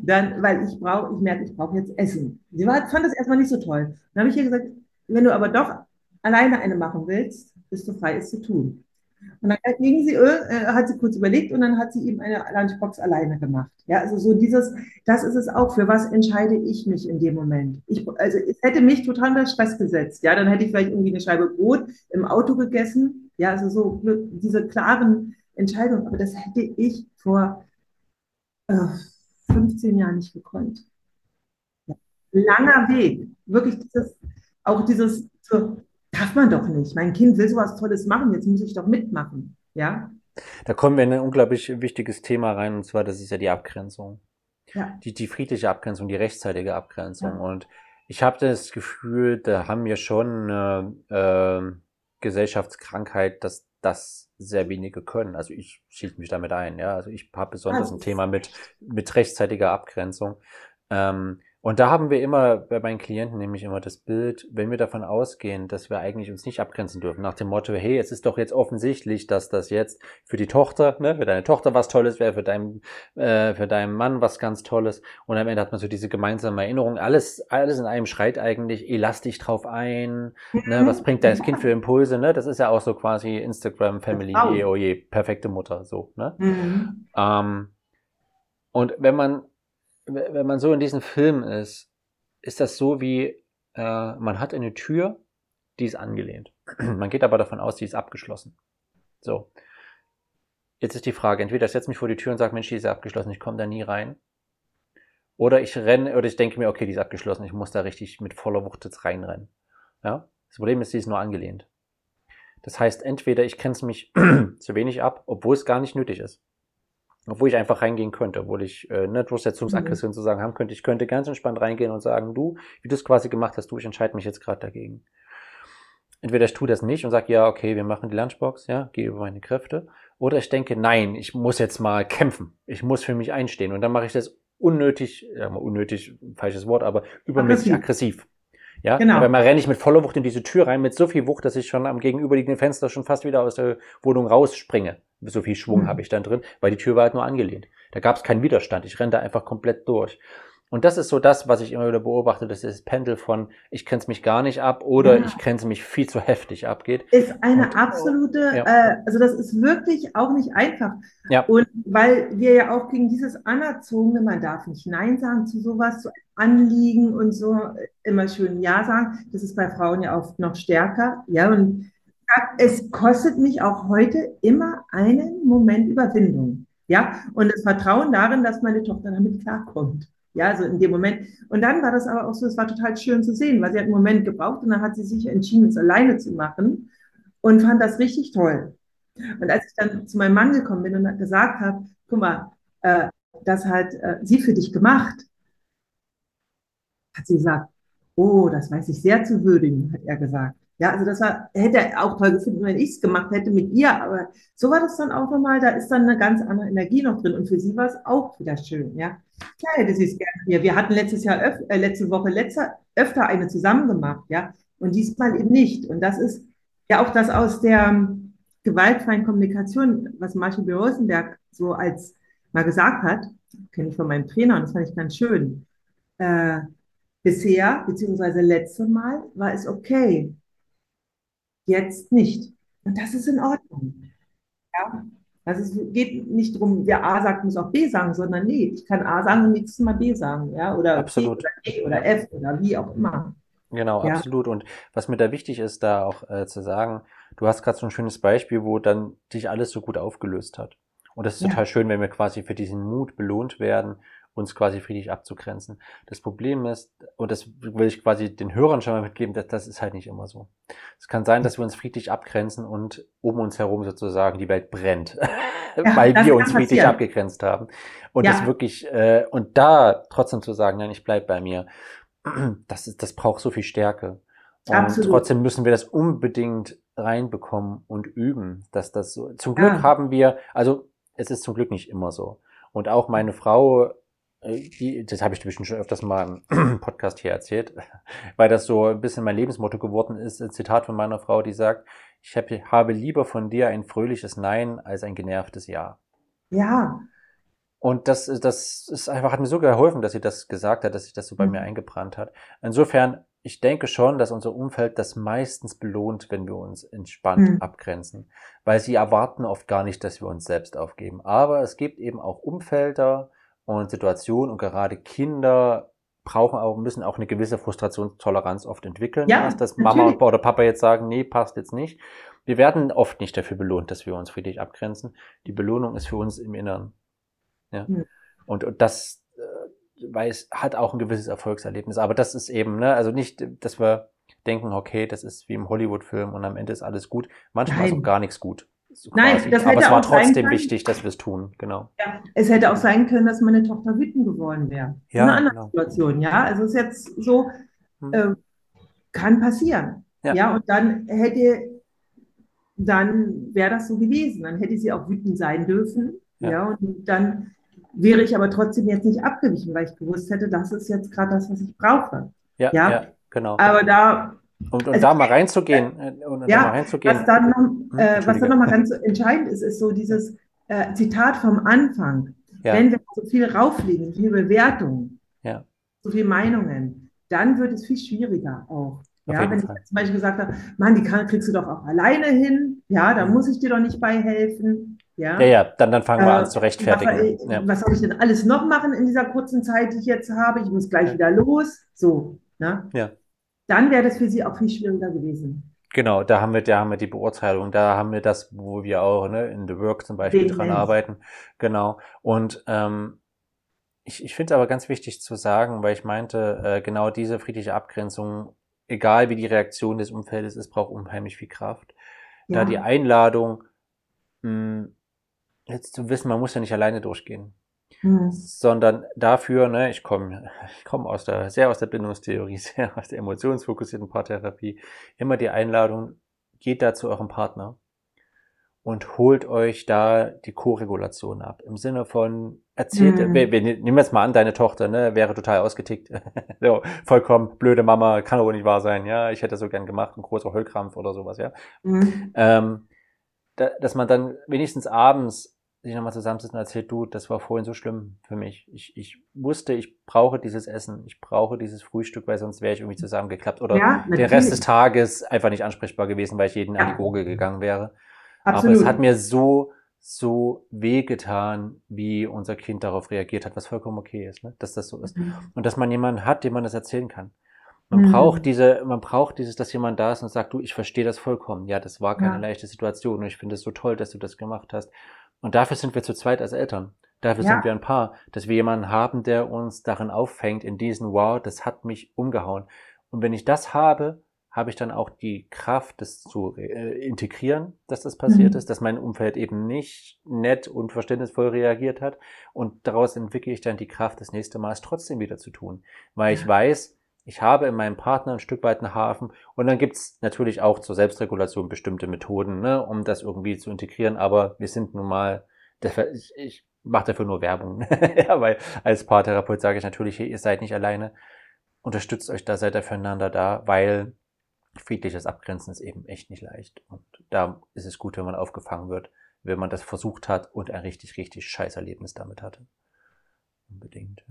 Dann, weil ich brauche, ich merke, ich brauche jetzt Essen. Sie war, fand das erstmal nicht so toll. Dann habe ich ihr gesagt, wenn du aber doch alleine eine machen willst, bist du frei, es zu tun. Und dann ging sie, äh, hat sie kurz überlegt und dann hat sie eben eine Lunchbox alleine gemacht. Ja, also so dieses, das ist es auch. Für was entscheide ich mich in dem Moment? Ich, also es hätte mich total unter Stress gesetzt. Ja, dann hätte ich vielleicht irgendwie eine Scheibe Brot im Auto gegessen. Ja, also so diese klaren Entscheidungen. Aber das hätte ich vor äh, 15 Jahren nicht gekonnt. Ja. Langer Weg. Wirklich dieses, auch dieses, so, darf man doch nicht. Mein Kind will sowas Tolles machen, jetzt muss ich doch mitmachen. Ja. Da kommen wir in ein unglaublich wichtiges Thema rein, und zwar, das ist ja die Abgrenzung. Ja. Die, die friedliche Abgrenzung, die rechtzeitige Abgrenzung. Ja. Und ich habe das Gefühl, da haben wir schon eine äh, Gesellschaftskrankheit, dass das sehr wenige können. Also ich schied mich damit ein, ja. Also ich habe besonders also ein Thema mit, mit rechtzeitiger Abgrenzung. Ähm, und da haben wir immer bei meinen Klienten nämlich immer das Bild, wenn wir davon ausgehen, dass wir eigentlich uns nicht abgrenzen dürfen, nach dem Motto, hey, es ist doch jetzt offensichtlich, dass das jetzt für die Tochter, ne, für deine Tochter was Tolles wäre, für deinen, äh, für deinen Mann was ganz Tolles. Und am Ende hat man so diese gemeinsame Erinnerung. Alles, alles in einem schreit eigentlich, elastisch drauf ein, ne, mhm. was bringt dein Kind für Impulse, ne? Das ist ja auch so quasi Instagram, Family, oh, oh je, perfekte Mutter, so, ne? Mhm. Ähm, und wenn man wenn man so in diesem Film ist, ist das so wie, äh, man hat eine Tür, die ist angelehnt. man geht aber davon aus, die ist abgeschlossen. So. Jetzt ist die Frage, entweder ich setze mich vor die Tür und sage, Mensch, die ist abgeschlossen, ich komme da nie rein. Oder ich renne, oder ich denke mir, okay, die ist abgeschlossen, ich muss da richtig mit voller Wucht jetzt reinrennen. Ja? Das Problem ist, die ist nur angelehnt. Das heißt, entweder ich grenze mich zu wenig ab, obwohl es gar nicht nötig ist. Obwohl ich einfach reingehen könnte, obwohl ich äh, ne, Durchsetzungsaggression Mhm. zu sagen haben könnte. Ich könnte ganz entspannt reingehen und sagen, du, wie du es quasi gemacht hast, du, ich entscheide mich jetzt gerade dagegen. Entweder ich tue das nicht und sage, ja, okay, wir machen die Lunchbox, ja, gehe über meine Kräfte. Oder ich denke, nein, ich muss jetzt mal kämpfen. Ich muss für mich einstehen. Und dann mache ich das unnötig, ja, mal unnötig, falsches Wort, aber übermäßig aggressiv. Ja, Genau. weil man renne ich mit voller Wucht in diese Tür rein, mit so viel Wucht, dass ich schon am gegenüberliegenden Fenster schon fast wieder aus der Wohnung rausspringe. So viel Schwung Mhm. habe ich dann drin, weil die Tür war halt nur angelehnt. Da gab es keinen Widerstand. Ich renne da einfach komplett durch. Und das ist so das, was ich immer wieder beobachte, das ist das Pendel von ich grenze mich gar nicht ab oder Ja. ich grenze mich viel zu heftig abgeht. Ist eine Und- absolute, Ja. äh, also das ist wirklich auch nicht einfach. Ja. Und weil wir ja auch gegen dieses Anerzogene, man darf nicht Nein sagen zu sowas, zu Anliegen und so, immer schön Ja sagen. Das ist bei Frauen ja oft noch stärker. Ja, und es kostet mich auch heute immer einen Moment Überwindung. Ja, und das Vertrauen darin, dass meine Tochter damit klarkommt. Ja, also in dem Moment. Und dann war das aber auch so, es war total schön zu sehen, weil sie hat einen Moment gebraucht und dann hat sie sich entschieden, es alleine zu machen und fand das richtig toll. Und als ich dann zu meinem Mann gekommen bin und gesagt habe, guck mal, äh, das hat äh, sie für dich gemacht, hat sie gesagt, oh, das weiß ich sehr zu würdigen, hat er gesagt. Ja, also das war, hätte er auch toll gefunden, wenn ich es gemacht hätte mit ihr, aber so war das dann auch nochmal, da ist dann eine ganz andere Energie noch drin und für sie war es auch wieder schön, ja. Klar hätte sie es gerne hier. Wir hatten letztes Jahr, öf äh, letzte Woche letzter, öfter eine zusammen gemacht, ja, und diesmal eben nicht. Und das ist ja auch das aus der ähm, gewaltfreien Kommunikation, was Marshall B. Rosenberg so als mal gesagt hat, kenne ich von meinem Trainer und das fand ich ganz schön. Äh, bisher, beziehungsweise letzte Mal, war es okay. Jetzt nicht. Und das ist in Ordnung. Ja. Also es geht nicht darum, wer A sagt, muss auch B sagen, sondern nee, ich kann A sagen und nächstes Mal B sagen, ja, oder Absolut. C oder E oder F oder wie auch immer. Genau, Ja. absolut. Und was mir da wichtig ist, da auch äh, zu sagen, du hast gerade so ein schönes Beispiel, wo dann sich alles so gut aufgelöst hat. Und das ist Ja. total schön, wenn wir quasi für diesen Mut belohnt werden, uns quasi friedlich abzugrenzen. Das Problem ist, und das will ich quasi den Hörern schon mal mitgeben, dass das ist halt nicht immer so. Es kann sein, dass wir uns friedlich abgrenzen und um uns herum sozusagen die Welt brennt, weil das wir uns friedlich passieren. abgegrenzt haben. Und Ja. das wirklich, äh, und da trotzdem zu sagen, nein, ich bleib bei mir, das ist, das braucht so viel Stärke. Und Absolut. trotzdem müssen wir das unbedingt reinbekommen und üben, dass das so. Zum Glück Ja. haben wir, also es ist zum Glück nicht immer so. Und auch meine Frau, die, das habe ich bestimmt schon öfters mal im Podcast hier erzählt, weil das so ein bisschen mein Lebensmotto geworden ist, ein Zitat von meiner Frau, die sagt, ich hab, habe lieber von dir ein fröhliches Nein als ein genervtes Ja. Ja, Und das, das ist einfach, hat mir so geholfen, dass sie das gesagt hat, dass sich das so bei Mhm. mir eingebrannt hat. Insofern, ich denke schon, dass unser Umfeld das meistens belohnt, wenn wir uns entspannt Mhm. abgrenzen. Weil sie erwarten oft gar nicht, dass wir uns selbst aufgeben. Aber es gibt eben auch Umfelder und Situationen und gerade Kinder brauchen auch, müssen auch eine gewisse Frustrationstoleranz oft entwickeln. Ja, dass das Mama natürlich. oder Papa jetzt sagen, nee, passt jetzt nicht. Wir werden oft nicht dafür belohnt, dass wir uns friedlich abgrenzen. Die Belohnung ist für uns im Inneren. Ja. Hm. Und, und das, äh, weil es hat auch ein gewisses Erfolgserlebnis. Aber das ist eben, ne, also nicht, dass wir denken, okay, das ist wie im Hollywood-Film und am Ende ist alles gut. Manchmal ist Nein. auch gar nichts gut. So Nein, das Aber hätte es war auch sein trotzdem können. wichtig, dass wir es tun, genau. ja. Es hätte auch sein können, dass meine Tochter wütend geworden wäre. Ja, In einer anderen genau. Situation, ja. Also es ist jetzt so, äh, kann passieren. Ja. Ja. und dann hätte, dann wäre das so gewesen. Dann hätte sie auch wütend sein dürfen. Ja. Ja, und dann wäre ich aber trotzdem jetzt nicht abgewichen, weil ich gewusst hätte, das ist jetzt gerade das, was ich brauche. Ja, ja, Ja. genau. Aber da, Und, und also- da mal reinzugehen, äh, und Ja, da mal reinzugehen. was dann, noch, äh, was dann nochmal ganz entscheidend ist, ist so dieses äh, Zitat vom Anfang. ja, Wenn wir so viel rauflegen, so viel Bewertung, Ja. so viel Meinungen, dann wird es viel schwieriger auch. Auf Ja, wenn ich Fall. jetzt zum Beispiel gesagt habe, Mann, die kann, kriegst du doch auch alleine hin, ja, da Mhm. muss ich dir doch nicht beihelfen. Ja, ja, ja, dann, dann fangen wir Äh, an zu rechtfertigen. Was, Ja. was soll ich denn alles noch machen in dieser kurzen Zeit, die ich jetzt habe? Ich muss gleich wieder los. So, ne? Ja. Dann wäre das für sie auch viel schwieriger gewesen. Genau, da haben wir, da haben wir die Beurteilung, da haben wir das, wo wir auch ne, in The Work zum Beispiel dran Vehemenz. arbeiten. Genau. Und ähm, ich, ich finde aber ganz wichtig zu sagen, weil ich meinte, äh, genau diese friedliche Abgrenzung, egal wie die Reaktion des Umfeldes ist, braucht unheimlich viel Kraft. Da Ja. die Einladung, mh, jetzt zu wissen, man muss ja nicht alleine durchgehen. Hm. Sondern dafür, ne, ich komme ich komm aus der, sehr aus der Bindungstheorie, sehr aus der emotionsfokussierten Paartherapie, immer die Einladung, geht da zu eurem Partner und holt euch da die Co-Regulation ab. Im Sinne von, erzählt, mhm. wir, wir nehmen jetzt mal an, deine Tochter, ne, wäre total ausgetickt. so, vollkommen blöde Mama, kann aber nicht wahr sein, ja, ich hätte das so gern gemacht, ein großer Heulkrampf oder sowas, ja. Mhm. Ähm, da, dass man dann wenigstens abends sich nochmal zusammensitzt und erzählt, du, das war vorhin so schlimm für mich. Ich, ich wusste, ich brauche dieses Essen, ich brauche dieses Frühstück, weil sonst wäre ich irgendwie zusammengeklappt oder ja, der Rest des Tages einfach nicht ansprechbar gewesen, weil ich jeden ja. an die Gurgel gegangen wäre. Absolut. Aber es hat mir so, so wehgetan, wie unser Kind darauf reagiert hat, was vollkommen okay ist, ne? dass das so ist. Mhm. Und dass man jemanden hat, dem man das erzählen kann. Man mhm. braucht diese, man braucht dieses, dass jemand da ist und sagt, du, ich verstehe das vollkommen. Ja, das war keine ja. leichte Situation und ich finde es so toll, dass du das gemacht hast. Und dafür sind wir zu zweit als Eltern. Dafür ja. sind wir ein Paar, dass wir jemanden haben, der uns darin auffängt, in diesen, wow, das hat mich umgehauen. Und wenn ich das habe, habe ich dann auch die Kraft, das zu äh, integrieren, dass das passiert mhm. ist, dass mein Umfeld eben nicht nett und verständnisvoll reagiert hat. Und daraus entwickle ich dann die Kraft, das nächste Mal es trotzdem wieder zu tun. Weil ja. ich weiß, ich habe in meinem Partner ein Stück weit einen Hafen. Und dann gibt's natürlich auch zur Selbstregulation bestimmte Methoden, ne, um das irgendwie zu integrieren. Aber wir sind nun mal, ich, ich mache dafür nur Werbung. ja, weil als Paartherapeut sage ich natürlich, ihr seid nicht alleine. Unterstützt euch da, seid ihr füreinander da, weil friedliches Abgrenzen ist eben echt nicht leicht. Und da ist es gut, wenn man aufgefangen wird, wenn man das versucht hat und ein richtig, richtig scheiß Erlebnis damit hatte. Unbedingt.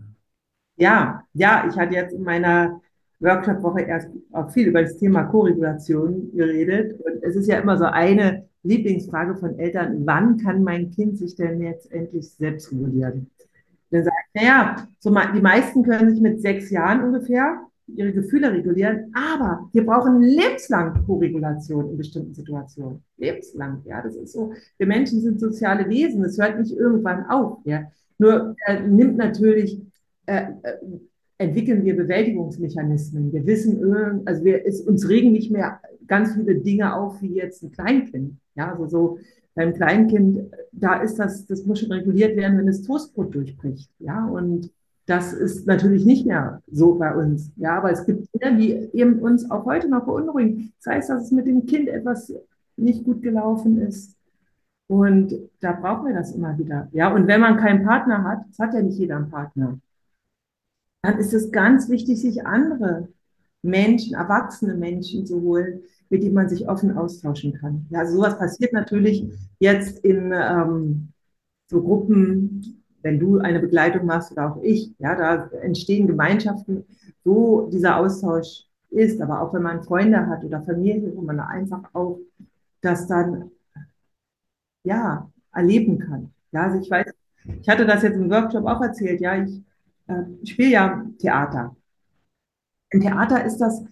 Ja. ja, ja, ich hatte jetzt in meiner Workshop-Woche erst auch viel über das Thema Korregulation geredet. Und es ist ja immer so eine Lieblingsfrage von Eltern, wann kann mein Kind sich denn jetzt endlich selbst regulieren? Dann ich, naja, so die meisten können sich mit sechs Jahren ungefähr ihre Gefühle regulieren, aber wir brauchen lebenslang Co-Regulation in bestimmten Situationen. Lebenslang, ja, das ist so. Wir Menschen sind soziale Wesen, das hört nicht irgendwann auf, ja. Nur äh, nimmt natürlich, äh, äh, entwickeln wir Bewältigungsmechanismen. Wir wissen, also wir, es, uns regen nicht mehr ganz viele Dinge auf wie jetzt ein Kleinkind, ja, also so beim Kleinkind, da ist das, das muss schon reguliert werden, wenn das Toastbrot durchbricht, ja, und das ist natürlich nicht mehr so bei uns. Ja, aber es gibt Dinge, die eben uns auch heute noch beunruhigen. Sei es, dass es mit dem Kind etwas nicht gut gelaufen ist. Und da brauchen wir das immer wieder. Ja, und wenn man keinen Partner hat, das hat ja nicht jeder einen Partner, dann ist es ganz wichtig, sich andere Menschen, erwachsene Menschen zu holen, mit denen man sich offen austauschen kann. Ja, also sowas passiert natürlich jetzt in ähm, so Gruppen, wenn du eine Begleitung machst oder auch ich, ja, da entstehen Gemeinschaften, wo dieser Austausch ist. Aber auch wenn man Freunde hat oder Familie, wo man einfach auch das dann, ja, erleben kann. Ja, also ich weiß, ich hatte das jetzt im Workshop auch erzählt, ja, ich äh, spiele ja Theater. Im Theater ist das,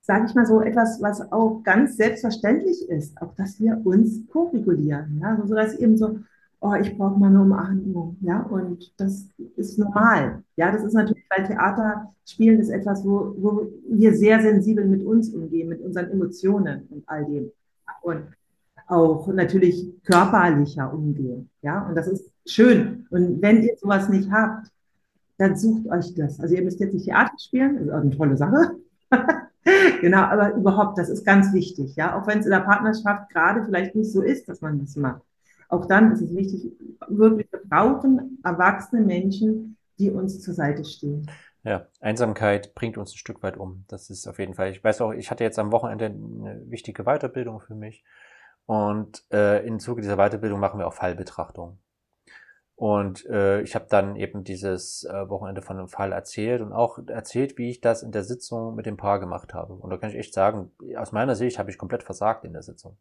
sage ich mal so, etwas, was auch ganz selbstverständlich ist, auch dass wir uns co-regulieren. Ja? So dass eben so, oh, ich brauche mal eine Umarmung, ja, und das ist normal. Ja, das ist natürlich, weil Theater spielen ist etwas, wo, wo wir sehr sensibel mit uns umgehen, mit unseren Emotionen und all dem. Und auch natürlich körperlicher umgehen, ja, und das ist schön. Und wenn ihr sowas nicht habt, dann sucht euch das. Also ihr müsst jetzt nicht Theater spielen, ist auch eine tolle Sache. genau, aber überhaupt, das ist ganz wichtig, ja, auch wenn es in der Partnerschaft gerade vielleicht nicht so ist, dass man das macht. Auch dann ist es wichtig, wirklich, wir brauchen erwachsene Menschen, die uns zur Seite stehen. Ja, Einsamkeit bringt uns ein Stück weit um. Das ist auf jeden Fall. Ich weiß auch, ich hatte jetzt am Wochenende eine wichtige Weiterbildung für mich. Und äh, im Zuge dieser Weiterbildung machen wir auch Fallbetrachtung. Und äh, ich habe dann eben dieses äh, Wochenende von einem Fall erzählt und auch erzählt, wie ich das in der Sitzung mit dem Paar gemacht habe. Und da kann ich echt sagen, aus meiner Sicht habe ich komplett versagt in der Sitzung.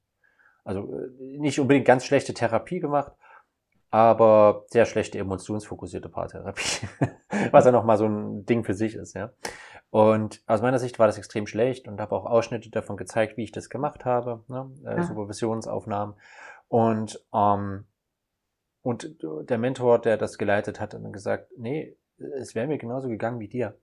Also äh, nicht unbedingt ganz schlechte Therapie gemacht, aber sehr schlechte emotionsfokussierte Paartherapie, was ja nochmal so ein Ding für sich ist, ja. Und aus meiner Sicht war das extrem schlecht und habe auch Ausschnitte davon gezeigt, wie ich das gemacht habe, ne? äh, ja. Supervisionsaufnahmen. Und, ähm, und der Mentor, der das geleitet hat, hat dann gesagt, nee, es wäre mir genauso gegangen wie dir.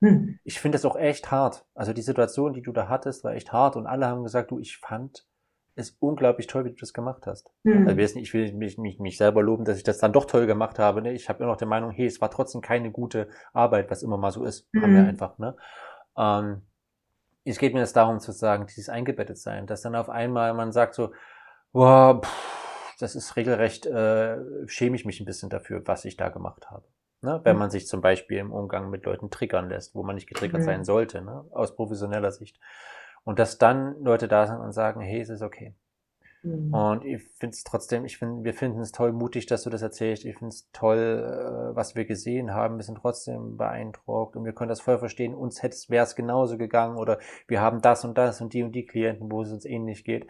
Hm. Ich finde das auch echt hart. Also die Situation, die du da hattest, war echt hart und alle haben gesagt, du, ich fand ist unglaublich toll, wie du das gemacht hast. Mhm. Also ich will mich, mich, mich selber loben, dass ich das dann doch toll gemacht habe. Ne? Ich habe immer noch die Meinung, hey, es war trotzdem keine gute Arbeit, was immer mal so ist. Mhm. Haben wir einfach. Ne? Ähm, es geht mir jetzt darum zu sagen, dieses eingebettet sein, dass dann auf einmal man sagt so, wow, pff, das ist regelrecht, äh, schäme ich mich ein bisschen dafür, was ich da gemacht habe. Ne? Wenn mhm. man sich zum Beispiel im Umgang mit Leuten triggern lässt, wo man nicht getriggert mhm. sein sollte, ne? aus professioneller Sicht. Und dass dann Leute da sind und sagen, hey, es ist okay. Mhm. Und ich finde es trotzdem, ich finde, wir finden es toll mutig, dass du das erzählst. Ich finde es toll, äh, was wir gesehen haben. Wir sind trotzdem beeindruckt und wir können das voll verstehen. Uns hätte wäre es genauso gegangen oder wir haben das und das und die und die Klienten, wo es uns ähnlich geht.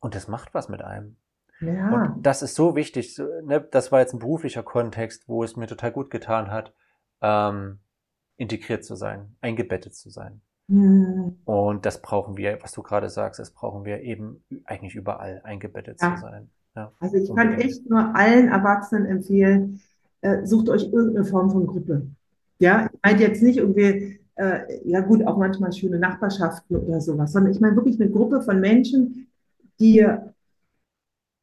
Und das macht was mit einem. Ja. Und das ist so wichtig. Ne? Das war jetzt ein beruflicher Kontext, wo es mir total gut getan hat, ähm, integriert zu sein, eingebettet zu sein. Mhm. Und das brauchen wir, was du gerade sagst, das brauchen wir eben eigentlich überall eingebettet ja. zu sein. Ja, also ich unbedingt. kann echt nur allen Erwachsenen empfehlen, äh, sucht euch irgendeine Form von Gruppe. Ja, ich meine jetzt nicht irgendwie, äh, ja gut, auch manchmal schöne Nachbarschaften oder sowas, sondern ich meine wirklich eine Gruppe von Menschen, die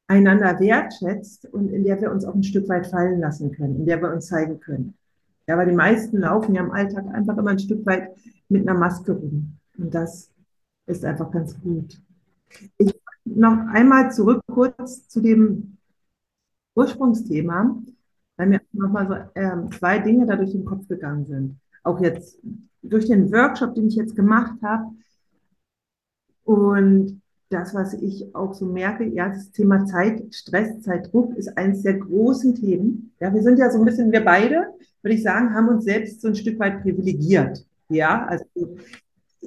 einander wertschätzt und in der wir uns auch ein Stück weit fallen lassen können, in der wir uns zeigen können. Ja, weil die meisten laufen ja im Alltag einfach immer ein Stück weit mit einer Maske rum. Und das ist einfach ganz gut. Ich noch einmal zurück kurz zu dem Ursprungsthema, weil mir nochmal so äh, zwei Dinge da durch den Kopf gegangen sind. Auch jetzt durch den Workshop, den ich jetzt gemacht habe. Und das, was ich auch so merke, ja, das Thema Zeit, Stress, Zeitdruck ist eines der großen Themen. Ja, wir sind ja so ein bisschen, wir beide, würde ich sagen, haben uns selbst so ein Stück weit privilegiert. Ja, also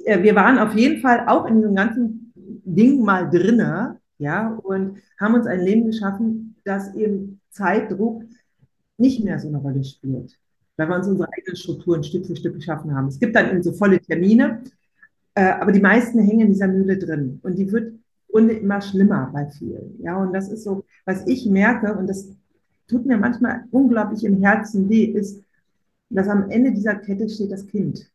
äh, wir waren auf jeden Fall auch in diesem ganzen Ding mal drinne, ja, und haben uns ein Leben geschaffen, das eben Zeitdruck nicht mehr so eine Rolle spielt, weil wir uns unsere eigenen Strukturen Stück für Stück geschaffen haben. Es gibt dann eben so volle Termine, äh, aber die meisten hängen in dieser Mühle drin und die wird immer schlimmer bei vielen. Ja, und das ist so, was ich merke, und das tut mir manchmal unglaublich im Herzen weh, ist, dass am Ende dieser Kette steht das Kind.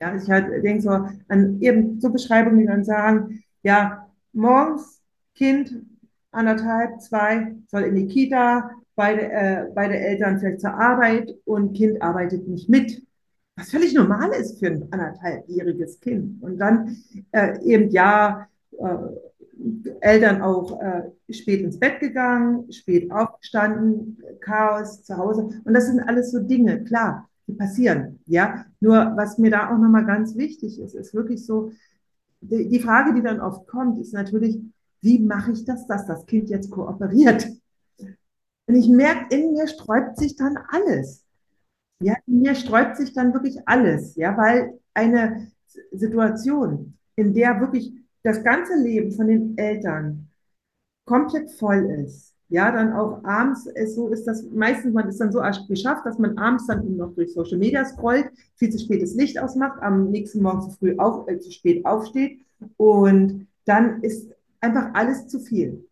Ja, ich halt denke so an eben so Beschreibungen, die dann sagen, ja, morgens Kind, anderthalb, zwei, soll in die Kita, beide, äh, beide Eltern vielleicht zur Arbeit und Kind arbeitet nicht mit. Was völlig normal ist für ein anderthalbjähriges Kind. Und dann äh, eben, ja, äh, Eltern auch äh, spät ins Bett gegangen, spät aufgestanden, Chaos zu Hause. Und das sind alles so Dinge, klar die passieren. Ja, nur was mir da auch nochmal ganz wichtig ist, ist wirklich so, die, die Frage, die dann oft kommt, ist natürlich, wie mache ich das, dass das Kind jetzt kooperiert? Und ich merke, in mir sträubt sich dann alles. Ja, mir sträubt sich dann wirklich alles, ja, weil eine Situation, in der wirklich das ganze Leben von den Eltern komplett voll ist, ja, dann auch abends es so ist das meistens, man ist dann so geschafft, dass man abends dann noch durch Social Media scrollt, viel zu spätes Licht ausmacht, am nächsten Morgen zu früh auf, äh, zu spät aufsteht und dann ist einfach alles zu viel.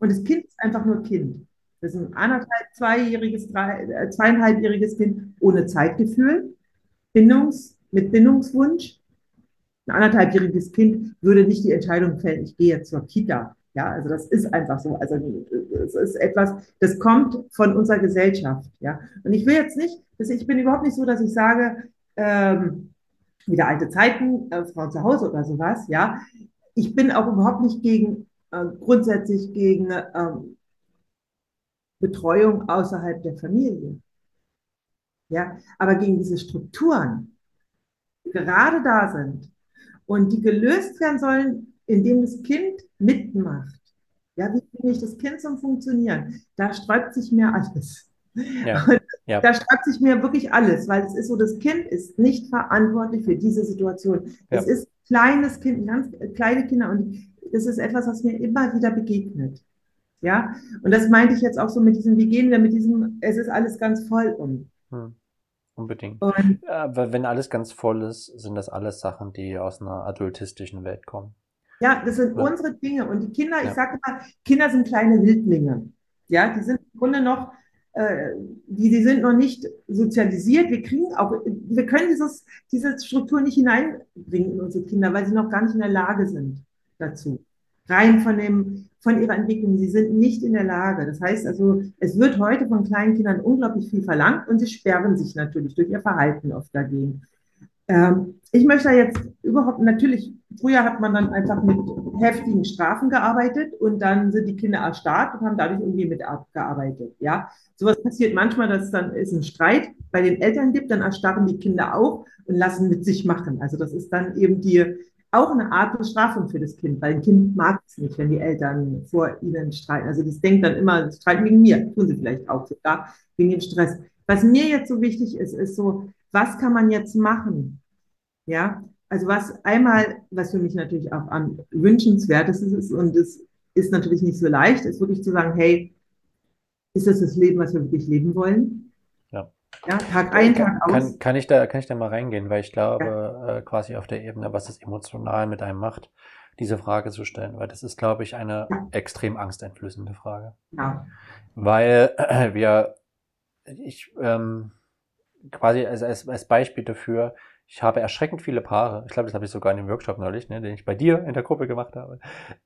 Und das Kind ist einfach nur Kind. Das ist ein anderthalb, zweijähriges, drei, äh, zweieinhalbjähriges Kind ohne Zeitgefühl, Bindungs, mit Bindungswunsch. Ein anderthalbjähriges Kind würde nicht die Entscheidung fällen, ich gehe jetzt zur Kita ja, also das ist einfach so. Also es ist etwas, das kommt von unserer Gesellschaft. Ja, und ich will jetzt nicht, ich bin überhaupt nicht so, dass ich sage, ähm, wieder alte Zeiten, äh, Frau zu Hause oder sowas. Ja, ich bin auch überhaupt nicht gegen äh, grundsätzlich gegen ähm, Betreuung außerhalb der Familie. Ja, aber gegen diese Strukturen, die gerade da sind und die gelöst werden sollen, indem das Kind mitmacht. Ja, wie bringe ich das Kind zum Funktionieren? Da sträubt sich mir alles. Ja, ja. Da sträubt sich mir wirklich alles, weil es ist so, das Kind ist nicht verantwortlich für diese Situation. Ja. Es ist kleines Kind, ganz kleine Kinder und das ist etwas, was mir immer wieder begegnet. Ja, und das meinte ich jetzt auch so mit diesem, wie gehen wir mit diesem, es ist alles ganz voll um. Hm. Unbedingt. Und, Aber wenn alles ganz voll ist, sind das alles Sachen, die aus einer adultistischen Welt kommen. Ja, das sind ja. unsere Dinge. Und die Kinder, ja. ich sage immer, Kinder sind kleine Wildlinge. Ja, die sind im Grunde noch, äh, die, die sind noch nicht sozialisiert. Wir kriegen auch, wir können dieses, diese Struktur nicht hineinbringen in unsere Kinder, weil sie noch gar nicht in der Lage sind dazu. Rein von dem, von ihrer Entwicklung. Sie sind nicht in der Lage. Das heißt also, es wird heute von kleinen Kindern unglaublich viel verlangt und sie sperren sich natürlich durch ihr Verhalten oft dagegen. Ähm, ich möchte jetzt überhaupt, natürlich, früher hat man dann einfach mit heftigen Strafen gearbeitet und dann sind die Kinder erstarrt und haben dadurch irgendwie mit abgearbeitet. Ja, sowas passiert manchmal, dass es dann ist ein Streit bei den Eltern gibt, dann erstarren die Kinder auch und lassen mit sich machen. Also das ist dann eben die, auch eine Art Bestrafung für das Kind, weil ein Kind mag es nicht, wenn die Eltern vor ihnen streiten. Also das denkt dann immer, streiten wegen mir, tun sie vielleicht auch sogar, wegen dem Stress. Was mir jetzt so wichtig ist, ist so, was kann man jetzt machen? Ja, also was einmal, was für mich natürlich auch am wünschenswertesten ist, und es ist natürlich nicht so leicht, ist wirklich zu sagen, hey, ist das das Leben, was wir wirklich leben wollen? Ja. Tag ein, Tag aus. Kann, kann, ich da, kann ich da mal reingehen, weil ich glaube, ja. äh, quasi auf der Ebene, was das emotional mit einem macht, diese Frage zu stellen, weil das ist, glaube ich, eine ja. extrem angsteinflößende Frage. Ja. Weil äh, wir, ich, ähm, quasi als, als, als Beispiel dafür, ich habe erschreckend viele Paare, ich glaube, das habe ich sogar in dem Workshop neulich, ne, den ich bei dir in der Gruppe gemacht habe,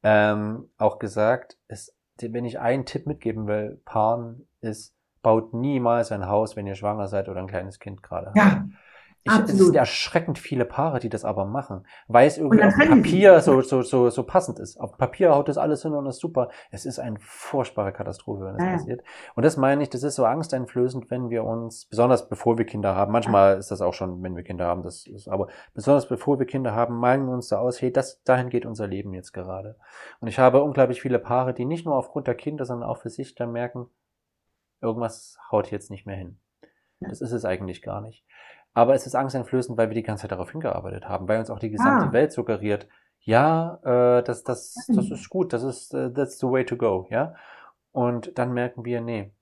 ähm, auch gesagt, es, wenn ich einen Tipp mitgeben will, Paaren, ist, baut niemals ein Haus, wenn ihr schwanger seid oder ein kleines Kind gerade habt. Ja. Ich, es sind erschreckend viele Paare, die das aber machen, weil es irgendwie auf Papier so, so, so, so passend ist. Auf Papier haut das alles hin und ist super. Es ist eine furchtbare Katastrophe, wenn das ja. passiert. Und das meine ich, das ist so angsteinflößend, wenn wir uns, besonders bevor wir Kinder haben, manchmal ist das auch schon, wenn wir Kinder haben, das ist, aber besonders bevor wir Kinder haben, malen wir uns da aus, hey, das, dahin geht unser Leben jetzt gerade. Und ich habe unglaublich viele Paare, die nicht nur aufgrund der Kinder, sondern auch für sich dann merken, irgendwas haut jetzt nicht mehr hin. Das ist es eigentlich gar nicht. Aber es ist angsteinflößend, weil wir die ganze Zeit darauf hingearbeitet haben, weil uns auch die gesamte ah. Welt suggeriert, ja, äh, das, das, das ist gut, das ist, uh, that's the way to go, ja. Und dann merken wir, nee,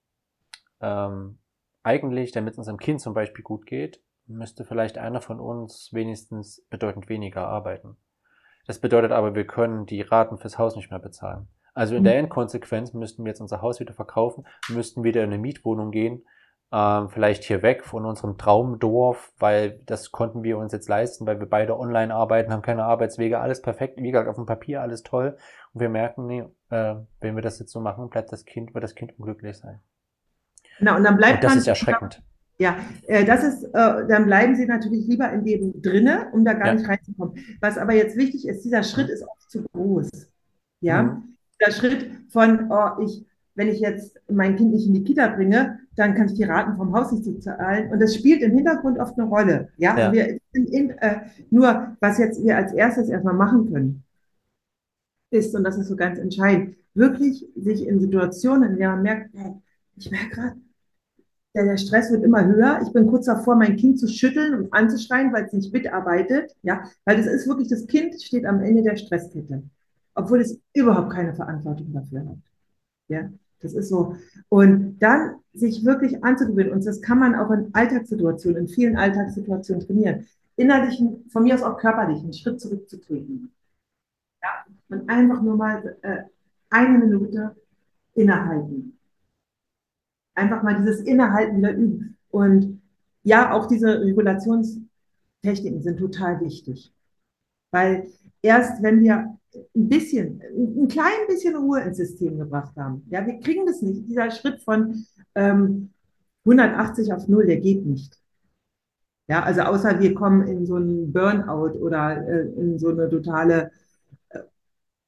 ähm, eigentlich, damit es unserem Kind zum Beispiel gut geht, müsste vielleicht einer von uns wenigstens bedeutend weniger arbeiten. Das bedeutet aber, wir können die Raten fürs Haus nicht mehr bezahlen. Also in der mhm. Endkonsequenz müssten wir jetzt unser Haus wieder verkaufen, müssten wieder in eine Mietwohnung gehen, ähm, vielleicht hier weg von unserem Traumdorf, weil das konnten wir uns jetzt leisten, weil wir beide online arbeiten, haben keine Arbeitswege, alles perfekt, wie gesagt, auf dem Papier alles toll. Und wir merken, nee, äh, wenn wir das jetzt so machen, bleibt das Kind, wird das Kind unglücklich sein. Genau, und dann bleibt und das man, ist erschreckend. Ja, äh, das ist, äh, dann bleiben sie natürlich lieber in dem drinne, um da gar ja. nicht reinzukommen. Was aber jetzt wichtig ist, dieser Schritt ist oft zu groß. Ja, mhm. Der Schritt von, oh, ich wenn ich jetzt mein Kind nicht in die Kita bringe, dann kann ich die Raten vom Haus nicht zahlen. Und das spielt im Hintergrund oft eine Rolle. Ja, ja. wir in, äh, nur, was jetzt wir als erstes erstmal machen können, ist, und das ist so ganz entscheidend, wirklich sich in Situationen, in denen man merkt, ich merke gerade, der, der Stress wird immer höher. Ich bin kurz davor, mein Kind zu schütteln und anzuschreien, weil es nicht mitarbeitet. Ja, weil das ist wirklich, das Kind steht am Ende der Stresskette, obwohl es überhaupt keine Verantwortung dafür hat. Ja, das ist so. Und dann sich wirklich anzugewöhnen, und das kann man auch in Alltagssituationen, in vielen Alltagssituationen trainieren, innerlichen, von mir aus auch körperlich, einen Schritt zurückzutreten. Ja, und einfach nur mal äh, eine Minute innehalten. Einfach mal dieses Innehalten wieder üben. Und ja, auch diese Regulationstechniken sind total wichtig. Weil erst wenn wir ein bisschen, ein klein bisschen Ruhe ins System gebracht haben. Ja, wir kriegen das nicht. Dieser Schritt von ähm, 180 auf 0, der geht nicht. Ja, also außer wir kommen in so einen Burnout oder äh, in so eine totale, äh,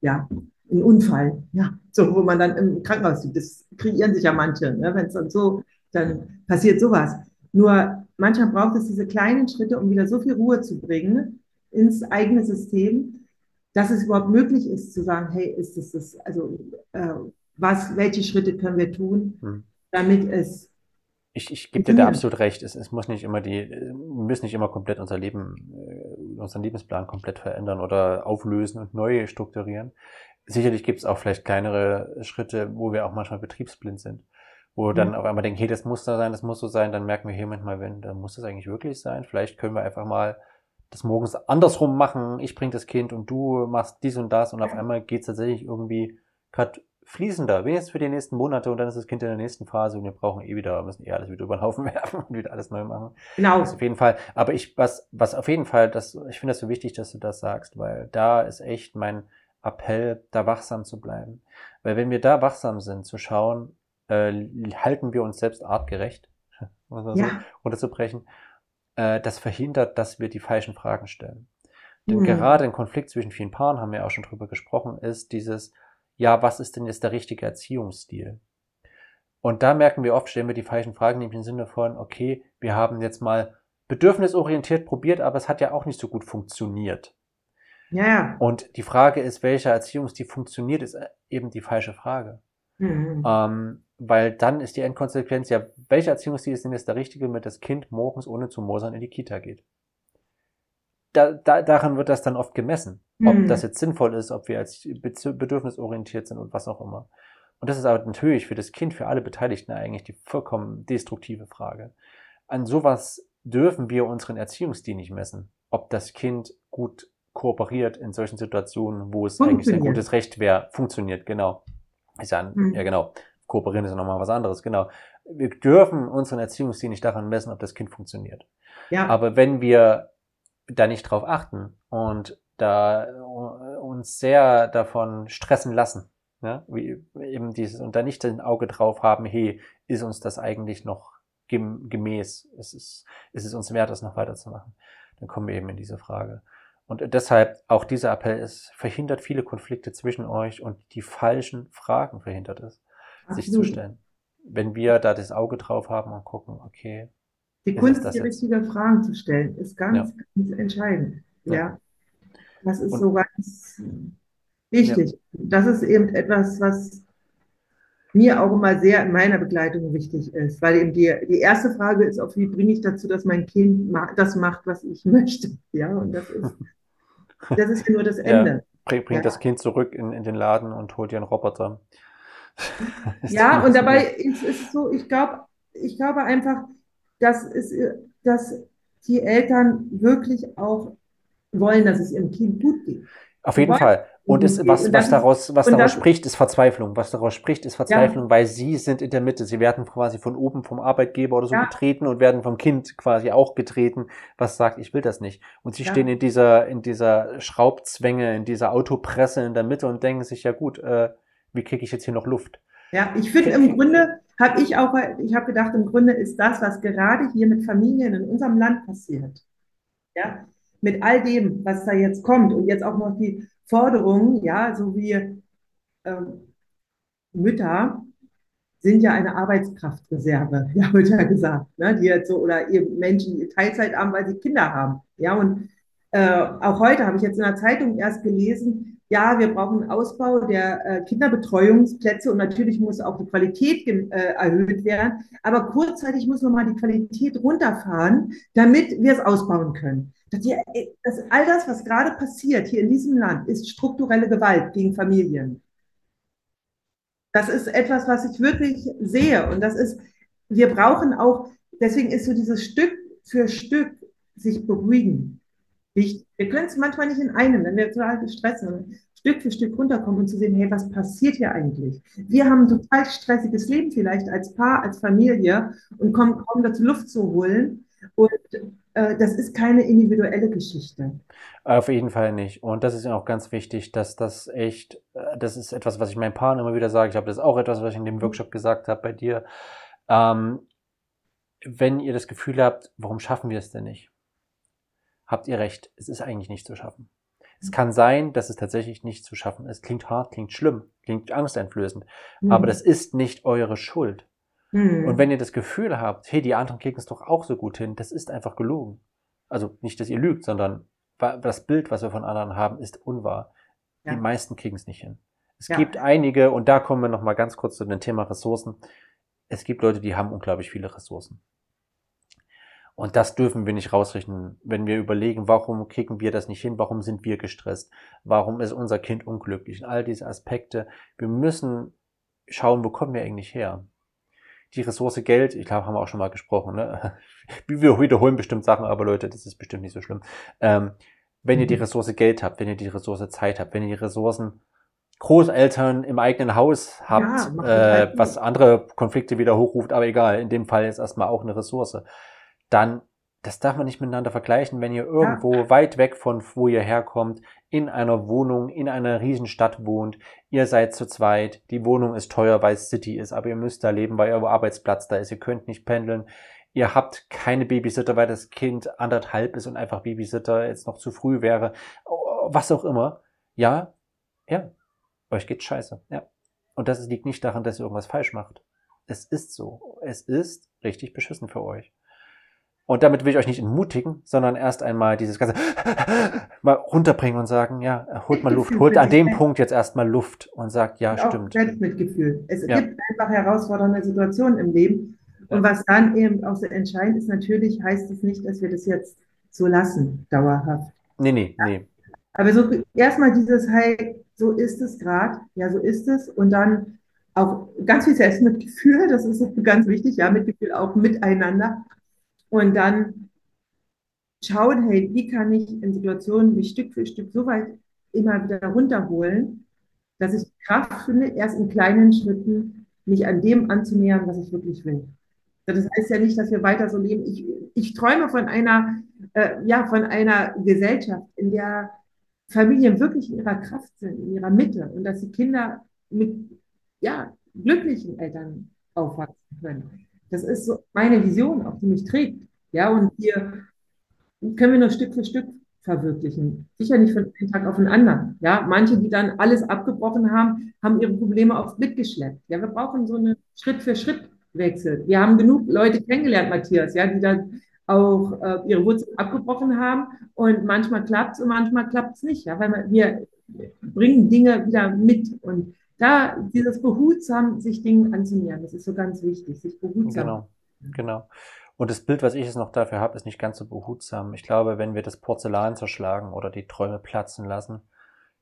ja, einen Unfall, ja, so, wo man dann im Krankenhaus sieht. Das kreieren sich ja manche, ne? wenn es dann so, dann passiert sowas. Nur manchmal braucht es diese kleinen Schritte, um wieder so viel Ruhe zu bringen ins eigene System, dass es überhaupt möglich ist zu sagen, hey, ist es das, also äh, was, welche Schritte können wir tun, hm. damit es ich, ich gebe dir da absolut recht. Es, es muss nicht immer die, wir müssen nicht immer komplett unser Leben, äh, unseren Lebensplan komplett verändern oder auflösen und neu strukturieren. Sicherlich gibt es auch vielleicht kleinere Schritte, wo wir auch manchmal betriebsblind sind. Wo wir dann mhm. auf einmal denken, hey, das muss da sein, das muss so sein, dann merken wir hier manchmal, wenn, dann muss das eigentlich wirklich sein. Vielleicht können wir einfach mal das morgens andersrum machen, ich bring das Kind und du machst dies und das und auf einmal geht's tatsächlich irgendwie gerade fließender, wenigstens für die nächsten Monate und dann ist das Kind in der nächsten Phase und wir brauchen eh wieder, müssen eh alles wieder über den Haufen werfen und wieder alles neu machen. Genau. Das auf jeden Fall. Aber ich, was, was auf jeden Fall, das, ich finde das so wichtig, dass du das sagst, weil da ist echt mein Appell, da wachsam zu bleiben. Weil wenn wir da wachsam sind, zu schauen, äh, halten wir uns selbst artgerecht, um das ja. so runterzubrechen, äh, das verhindert, dass wir die falschen Fragen stellen. Denn mhm. gerade ein Konflikt zwischen vielen Paaren, haben wir auch schon drüber gesprochen, ist dieses, ja, was ist denn jetzt der richtige Erziehungsstil? Und da merken wir oft, stellen wir die falschen Fragen, nämlich im Sinne von, okay, wir haben jetzt mal bedürfnisorientiert probiert, aber es hat ja auch nicht so gut funktioniert. Ja. Und die Frage ist, welcher Erziehungsstil funktioniert, ist eben die falsche Frage. Mhm. Ähm, weil dann ist die Endkonsequenz ja, welcher Erziehungsstil ist denn jetzt der richtige, damit das Kind morgens ohne zu mosern in die Kita geht? Da, da, daran wird das dann oft gemessen, ob mhm. das jetzt sinnvoll ist, ob wir als bedürfnisorientiert sind und was auch immer. Und das ist aber natürlich für das Kind, für alle Beteiligten eigentlich die vollkommen destruktive Frage. An sowas dürfen wir unseren Erziehungsstil nicht messen. Ob das Kind gut kooperiert in solchen Situationen, wo es eigentlich sein gutes Recht wäre, funktioniert, genau. Ist ja, mhm. ja genau. Kooperieren ist ja nochmal was anderes, genau. Wir dürfen unseren Erziehungsstil nicht daran messen, ob das Kind funktioniert. Ja. Aber wenn wir da nicht drauf achten und da uns sehr davon stressen lassen, ja, wie eben dieses, und da nicht ein Auge drauf haben, hey, ist uns das eigentlich noch gemäß? Ist es, ist es uns wert, das noch weiterzumachen? Dann kommen wir eben in diese Frage. Und deshalb auch dieser Appell ist, verhindert viele Konflikte zwischen euch und die falschen Fragen verhindert es, Absolut. sich zu stellen. Wenn wir da das Auge drauf haben und gucken, okay. Die Kunst, die richtigen Fragen zu stellen, ist ganz, ja. ganz entscheidend. Ja. ja. Das ist und, so ganz Wichtig. Ja. Das ist eben etwas, was mir auch immer sehr in meiner Begleitung wichtig ist, weil eben die, die erste Frage ist auch, wie bringe ich dazu, dass mein Kind das macht, was ich möchte. Ja, und das ist, das ist nur das Ende. Ja, bringt ja. das Kind zurück in, in den Laden und holt dir einen Roboter. ja, und dabei ist es so, ich glaube, ich glaube einfach, dass, es, dass die Eltern wirklich auch wollen, dass es ihrem Kind gut geht. Auf jeden Fall. Und es, was, was daraus, was daraus spricht, ist Verzweiflung. Was daraus spricht, ist Verzweiflung, ja. weil sie sind in der Mitte. Sie werden quasi von oben vom Arbeitgeber oder so ja. getreten und werden vom Kind quasi auch getreten, was sagt, ich will das nicht. Und sie ja. stehen in dieser, in dieser Schraubzwänge, in dieser Autopresse in der Mitte und denken sich, ja gut, äh, wie kriege ich jetzt hier noch Luft? Ja, ich finde im Grunde, habe ich auch, ich habe gedacht, im Grunde ist das, was gerade hier mit Familien in unserem Land passiert. Ja, mit all dem, was da jetzt kommt und jetzt auch noch die Forderungen, ja, so wie ähm, Mütter sind ja eine Arbeitskraftreserve, ja, wird ja gesagt, ne, die jetzt so, oder eben Menschen, die Teilzeit haben, weil sie Kinder haben, ja, und äh, auch heute habe ich jetzt in der Zeitung erst gelesen, ja, wir brauchen einen Ausbau der äh, Kinderbetreuungsplätze und natürlich muss auch die Qualität äh, erhöht werden. Aber kurzzeitig muss man mal die Qualität runterfahren, damit wir es ausbauen können. Dass, hier, dass all das, was gerade passiert hier in diesem Land, ist strukturelle Gewalt gegen Familien. Das ist etwas, was ich wirklich sehe. Und das ist, wir brauchen auch, deswegen ist so dieses Stück für Stück sich beruhigen wichtig. Wir können es manchmal nicht in einem, wenn wir total gestresst sind, Stück für Stück runterkommen und zu sehen, hey, was passiert hier eigentlich? Wir haben ein total stressiges Leben vielleicht als Paar, als Familie und kommen kaum dazu, Luft zu holen. Und äh, das ist keine individuelle Geschichte. Auf jeden Fall nicht. Und das ist auch ganz wichtig, dass das echt, äh, das ist etwas, was ich meinen Paaren immer wieder sage. Ich habe das auch etwas, was ich in dem Workshop gesagt habe bei dir. Ähm, wenn ihr das Gefühl habt, warum schaffen wir es denn nicht? Habt ihr recht, es ist eigentlich nicht zu schaffen. Es mhm. kann sein, dass es tatsächlich nicht zu schaffen ist. Klingt hart, klingt schlimm, klingt angsteinflößend, mhm. aber das ist nicht eure Schuld. Mhm. Und wenn ihr das Gefühl habt, hey, die anderen kriegen es doch auch so gut hin, das ist einfach gelogen. Also nicht, dass ihr lügt, sondern das Bild, was wir von anderen haben, ist unwahr. Ja. Die meisten kriegen es nicht hin. Es ja. gibt einige, und da kommen wir nochmal ganz kurz zu dem Thema Ressourcen. Es gibt Leute, die haben unglaublich viele Ressourcen. Und das dürfen wir nicht rausrichten, wenn wir überlegen, warum kriegen wir das nicht hin, warum sind wir gestresst, warum ist unser Kind unglücklich und all diese Aspekte. Wir müssen schauen, wo kommen wir eigentlich her. Die Ressource Geld, ich glaube, haben wir auch schon mal gesprochen, ne? wir wiederholen bestimmt Sachen, aber Leute, das ist bestimmt nicht so schlimm. Ähm, wenn ihr die mhm. Ressource Geld habt, wenn ihr die Ressource Zeit habt, wenn ihr die Ressourcen Großeltern im eigenen Haus habt, ja, äh, was andere Konflikte wieder hochruft, aber egal, in dem Fall ist erstmal auch eine Ressource dann das darf man nicht miteinander vergleichen, wenn ihr irgendwo ja. weit weg von wo ihr herkommt, in einer Wohnung, in einer Riesenstadt wohnt, ihr seid zu zweit, die Wohnung ist teuer, weil es City ist, aber ihr müsst da leben, weil euer Arbeitsplatz da ist, ihr könnt nicht pendeln, ihr habt keine Babysitter, weil das Kind anderthalb ist und einfach Babysitter jetzt noch zu früh wäre, was auch immer, ja, ja, euch geht scheiße, ja. Und das liegt nicht daran, dass ihr irgendwas falsch macht. Es ist so. Es ist richtig beschissen für euch. Und damit will ich euch nicht entmutigen, sondern erst einmal dieses ganze mal runterbringen und sagen, ja, holt mal Luft, holt an dem Punkt jetzt erstmal Luft und sagt, ja, stimmt. Selbstmitgefühl. Es ja. gibt einfach herausfordernde Situationen im Leben. Und was dann eben auch so entscheidend ist, natürlich heißt es nicht, dass wir das jetzt so lassen, dauerhaft. Nee, nee, ja. nee. Aber so erstmal dieses, hey, so ist es gerade, ja, so ist es. Und dann auch ganz viel Selbstmitgefühl, das ist ganz wichtig, ja, Mitgefühl auch miteinander. Und dann schauen, hey, wie kann ich in Situationen mich Stück für Stück so weit immer wieder runterholen, dass ich Kraft finde, erst in kleinen Schritten mich an dem anzunähern, was ich wirklich will. Das heißt ja nicht, dass wir weiter so leben. Ich, ich träume von einer, äh, ja, von einer Gesellschaft, in der Familien wirklich in ihrer Kraft sind, in ihrer Mitte und dass die Kinder mit ja, glücklichen Eltern aufwachsen können. Das ist so meine Vision, auch die mich trägt. Ja, und hier können wir nur Stück für Stück verwirklichen. Sicher nicht von einem Tag auf den anderen. Ja, manche, die dann alles abgebrochen haben, haben ihre Probleme auch mitgeschleppt. Ja, wir brauchen so einen Schritt für Schritt Wechsel. Wir haben genug Leute kennengelernt, Matthias, ja, die dann auch äh, ihre Wurzeln abgebrochen haben. Und manchmal klappt es und manchmal klappt es nicht, ja, weil wir bringen Dinge wieder mit. Und da dieses behutsam sich Dingen anzunähern, das ist so ganz wichtig, sich behutsam. Genau, genau. Und das Bild, was ich jetzt noch dafür habe, ist nicht ganz so behutsam. Ich glaube, wenn wir das Porzellan zerschlagen oder die Träume platzen lassen,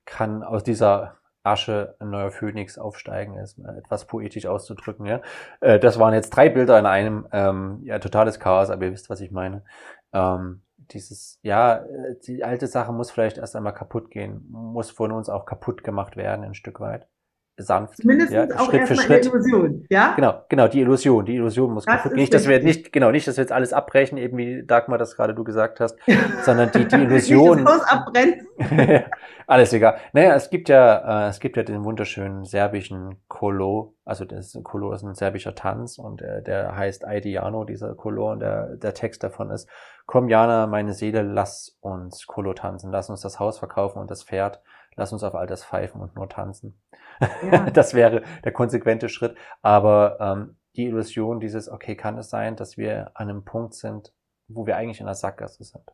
kann aus dieser Asche ein neuer Phönix aufsteigen ist, etwas poetisch auszudrücken. Ja, äh, das waren jetzt drei Bilder in einem. Ähm, ja, totales Chaos, aber ihr wisst, was ich meine. Ähm, dieses, ja, äh, die alte Sache muss vielleicht erst einmal kaputt gehen, muss von uns auch kaputt gemacht werden, ein Stück weit sanft. Mindestens ja, auch Schritt für Schritt. Illusion, ja? Genau, genau, die Illusion, die Illusion muss das kaputt. Nicht, dass wir nicht, genau, nicht, dass wir jetzt alles abbrechen, eben wie Dagmar das gerade du gesagt hast, sondern die, die Illusion. nicht das Haus abbrennen. alles egal. Naja, es gibt ja, äh, es gibt ja den wunderschönen serbischen Kolo, also das Kolo ist ein serbischer Tanz und äh, der heißt Aidiano, dieser Kolo und der, der Text davon ist, komm Jana, meine Seele, lass uns Kolo tanzen, lass uns das Haus verkaufen und das Pferd lass uns auf all das pfeifen und nur tanzen. Ja. das wäre der konsequente Schritt. Aber ähm, die Illusion dieses, okay, kann es sein, dass wir an einem Punkt sind, wo wir eigentlich in der Sackgasse sind.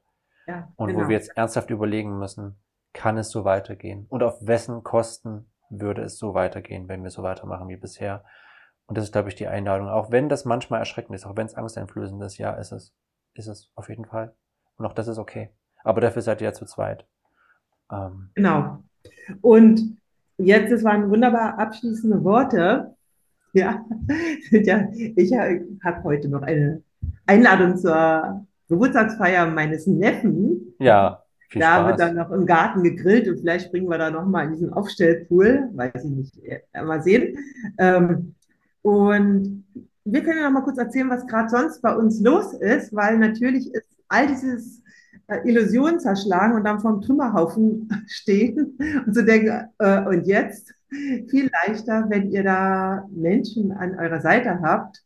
Ja, und genau. wo wir jetzt ernsthaft überlegen müssen, kann es so weitergehen? Und auf wessen Kosten würde es so weitergehen, wenn wir so weitermachen wie bisher? Und das ist, glaube ich, die Einladung. Auch wenn das manchmal erschreckend ist, auch wenn es angsteinflößend ist, ja, ist es. Ist es auf jeden Fall. Und auch das ist okay. Aber dafür seid ihr ja zu zweit. Ähm, genau. Und jetzt, das waren wunderbar abschließende Worte. Ja, ja ich habe heute noch eine Einladung zur Geburtstagsfeier meines Neffen. Ja. Viel da Spaß. wird dann noch im Garten gegrillt und vielleicht springen wir da noch mal in diesen Aufstellpool, weiß ich nicht, mal sehen. Ähm, und wir können ja noch mal kurz erzählen, was gerade sonst bei uns los ist, weil natürlich ist all dieses äh, Illusionen zerschlagen und dann vom Trümmerhaufen stehen und zu so denken, äh, und jetzt? Viel leichter, wenn ihr da Menschen an eurer Seite habt,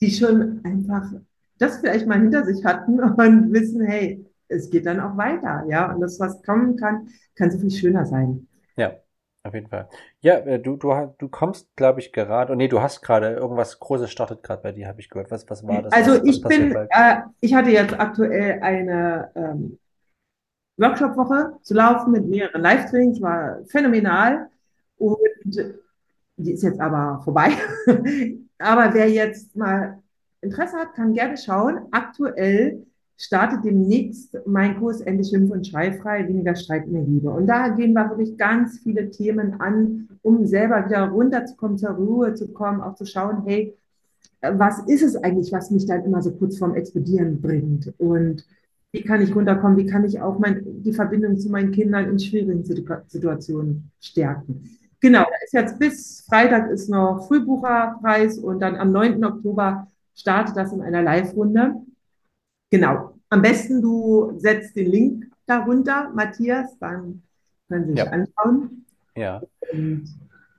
die schon einfach das vielleicht mal hinter sich hatten und wissen, hey, es geht dann auch weiter, ja, und das, was kommen kann, kann so viel schöner sein. Ja. Auf jeden Fall. Ja, äh, du, du, du kommst, glaube ich, gerade, oh nee, du hast gerade irgendwas Großes startet gerade bei dir, habe ich gehört. Was, was war das? Also was, ich bin, äh, ich hatte jetzt aktuell eine ähm, Workshop-Woche zu laufen mit mehreren Live-Trainings, war phänomenal und die ist jetzt aber vorbei. aber wer jetzt mal Interesse hat, kann gerne schauen. Aktuell startet demnächst mein Kurs Endlich Schimpf und Schreifrei, weniger Streit der Liebe. Und da gehen wir wirklich ganz viele Themen an, um selber wieder runterzukommen, zur Ruhe zu kommen, auch zu schauen, hey, was ist es eigentlich, was mich dann immer so kurz vorm Explodieren bringt? Und wie kann ich runterkommen? Wie kann ich auch mein, die Verbindung zu meinen Kindern in schwierigen Situationen stärken? Genau, da ist jetzt bis Freitag ist noch Frühbucherpreis und dann am 9. Oktober startet das in einer Live-Runde. Genau. Am besten du setzt den Link darunter, Matthias, dann können Sie sich Ja. anschauen. Ja. Und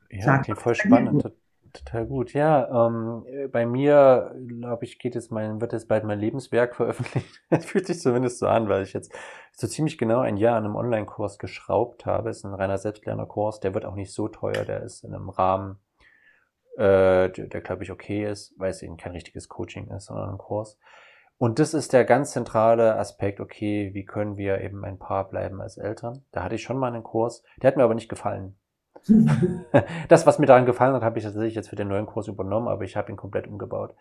Ja, mal, voll spannend. Tot- Total gut. Ja, ähm, äh, bei mir, glaube ich, geht jetzt mein, wird jetzt bald mein Lebenswerk veröffentlicht. Es fühlt sich zumindest so an, weil ich jetzt so ziemlich genau ein Jahr an einem Online-Kurs geschraubt habe. Es ist ein reiner Selbstlernerkurs. Der wird auch nicht so teuer. Der ist in einem Rahmen, äh, der, der glaube ich okay ist, weil es eben kein richtiges Coaching ist, sondern ein Kurs. Und das ist der ganz zentrale Aspekt, okay, wie können wir eben ein Paar bleiben als Eltern? Da hatte ich schon mal einen Kurs, der hat mir aber nicht gefallen. Das, was mir daran gefallen hat, habe ich tatsächlich jetzt für den neuen Kurs übernommen, aber ich habe ihn komplett umgebaut.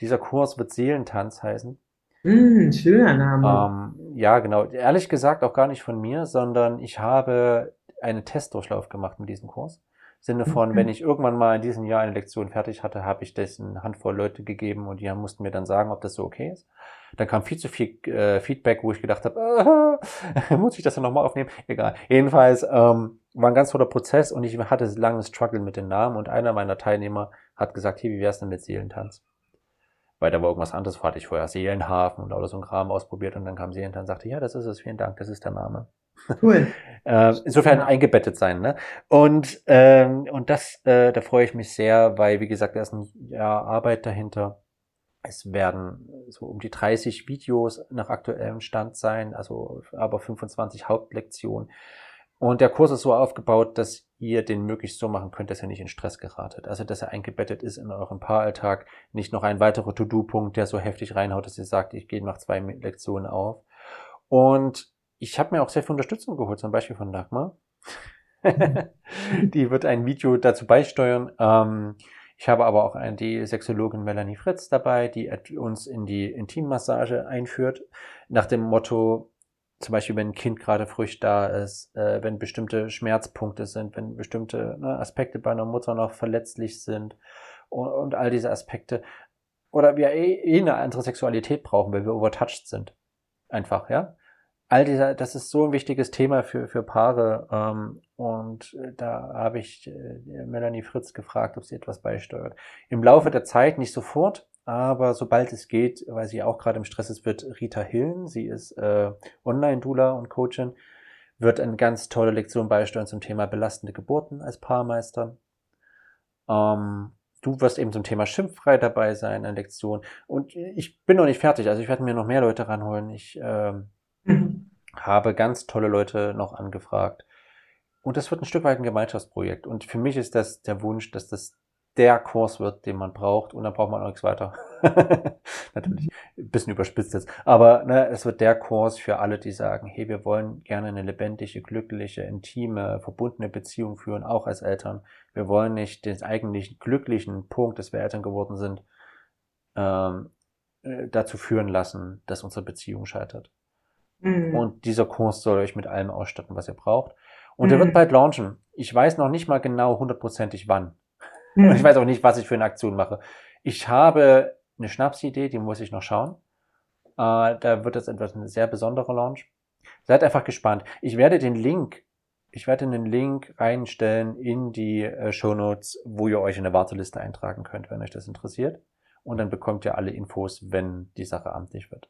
Dieser Kurs wird Seelentanz heißen. Mm, schöner Name. Ähm, ja, genau. Ehrlich gesagt auch gar nicht von mir, sondern ich habe einen Testdurchlauf gemacht mit diesem Kurs. Im Sinne von, Mhm. wenn ich irgendwann mal in diesem Jahr eine Lektion fertig hatte, habe ich das eine Handvoll Leute gegeben und die mussten mir dann sagen, ob das so okay ist. Dann kam viel zu viel äh, Feedback, wo ich gedacht habe, äh, muss ich das dann nochmal aufnehmen? Egal. Jedenfalls ähm, war ein ganz toller Prozess und ich hatte lange Struggle mit den Namen und einer meiner Teilnehmer hat gesagt, hey, wie wär's denn mit Seelentanz? Weil da war irgendwas anderes, hatte ich vorher Seelenhafen und alles so ein Kram ausprobiert und dann kam Seelentanz und sagte, ja, das ist es, vielen Dank, das ist der Name. Cool. Äh, insofern eingebettet sein, ne? Und, ähm, und das, äh, da freue ich mich sehr, weil, wie gesagt, da ist ein Jahr Arbeit dahinter. Es werden so um die 30 Videos nach aktuellem Stand sein, also aber 25 Hauptlektionen. Und der Kurs ist so aufgebaut, dass ihr den möglichst so machen könnt, dass ihr nicht in Stress geratet. Also, dass er eingebettet ist in euren Paaralltag, nicht noch ein weiterer To-Do-Punkt, der so heftig reinhaut, dass ihr sagt, ich gehe nach zwei Lektionen auf. Und ich habe mir auch sehr viel Unterstützung geholt, zum Beispiel von Dagmar. die wird ein Video dazu beisteuern. Ähm, ich habe aber auch eine, die Sexologin Melanie Fritz dabei, die uns in die Intimmassage einführt, nach dem Motto, zum Beispiel, wenn ein Kind gerade frisch da ist, äh, wenn bestimmte Schmerzpunkte sind, wenn bestimmte ne, Aspekte bei einer Mutter noch verletzlich sind und, und all diese Aspekte. Oder wir eh, eh eine andere Sexualität brauchen, weil wir overtouched sind. Einfach, ja all dieser, das ist so ein wichtiges Thema für, für Paare. Ähm, und äh, da habe ich äh, Melanie Fritz gefragt, ob sie etwas beisteuert. Im Laufe der Zeit, nicht sofort, aber sobald es geht, weil sie auch gerade im Stress ist, wird Rita Hillen, sie ist äh, Online-Doula und Coachin, wird eine ganz tolle Lektion beisteuern zum Thema belastende Geburten als Paarmeister. Ähm, du wirst eben zum Thema schimpffrei dabei sein, eine Lektion. Und ich bin noch nicht fertig, also ich werde mir noch mehr Leute ranholen. Ich Mhm. Habe ganz tolle Leute noch angefragt. Und das wird ein Stück weit ein Gemeinschaftsprojekt. Und für mich ist das der Wunsch, dass das der Kurs wird, den man braucht. Und dann braucht man auch nichts weiter. Natürlich, ein bisschen überspitzt jetzt. Aber ne, es wird der Kurs für alle, die sagen, hey, wir wollen gerne eine lebendige, glückliche, intime, verbundene Beziehung führen, auch als Eltern. Wir wollen nicht den eigentlichen glücklichen Punkt, dass wir Eltern geworden sind, ähm, äh, dazu führen lassen, dass unsere Beziehung scheitert. Mhm. Und dieser Kurs soll euch mit allem ausstatten, was ihr braucht. Und Mhm. wird bald launchen. Ich weiß noch nicht mal genau hundertprozentig wann. Mhm. Und ich weiß auch nicht, was ich für eine Aktion mache. Ich habe eine Schnapsidee, die muss ich noch schauen. Äh, da wird es etwas ein sehr besonderer Launch. Seid einfach gespannt. Ich werde den Link, ich werde den Link reinstellen in die äh, Show Notes, wo ihr euch in eine Warteliste eintragen könnt, wenn euch das interessiert. Und dann bekommt ihr alle Infos, wenn die Sache amtlich wird.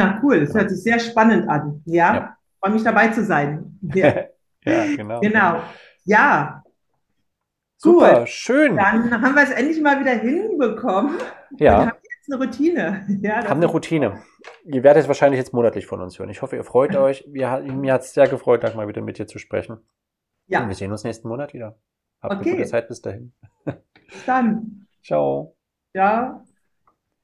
Ja, cool. Das hört sich sehr spannend an. Ja, Ja. freue mich dabei zu sein. Ja, ja, genau. genau. Ja, Super, Gut. schön. dann haben wir es endlich mal wieder hinbekommen. Wir Ja, haben jetzt eine Routine. Ja, haben eine Routine. Ihr werdet es wahrscheinlich jetzt monatlich von uns hören. Ich hoffe, ihr freut euch. Wir, mir hat es sehr gefreut, mal wieder mit dir zu sprechen. Und Ja, wir sehen uns nächsten Monat wieder. Habt Okay. eine gute Zeit bis dahin. bis dann. Ciao. Ja.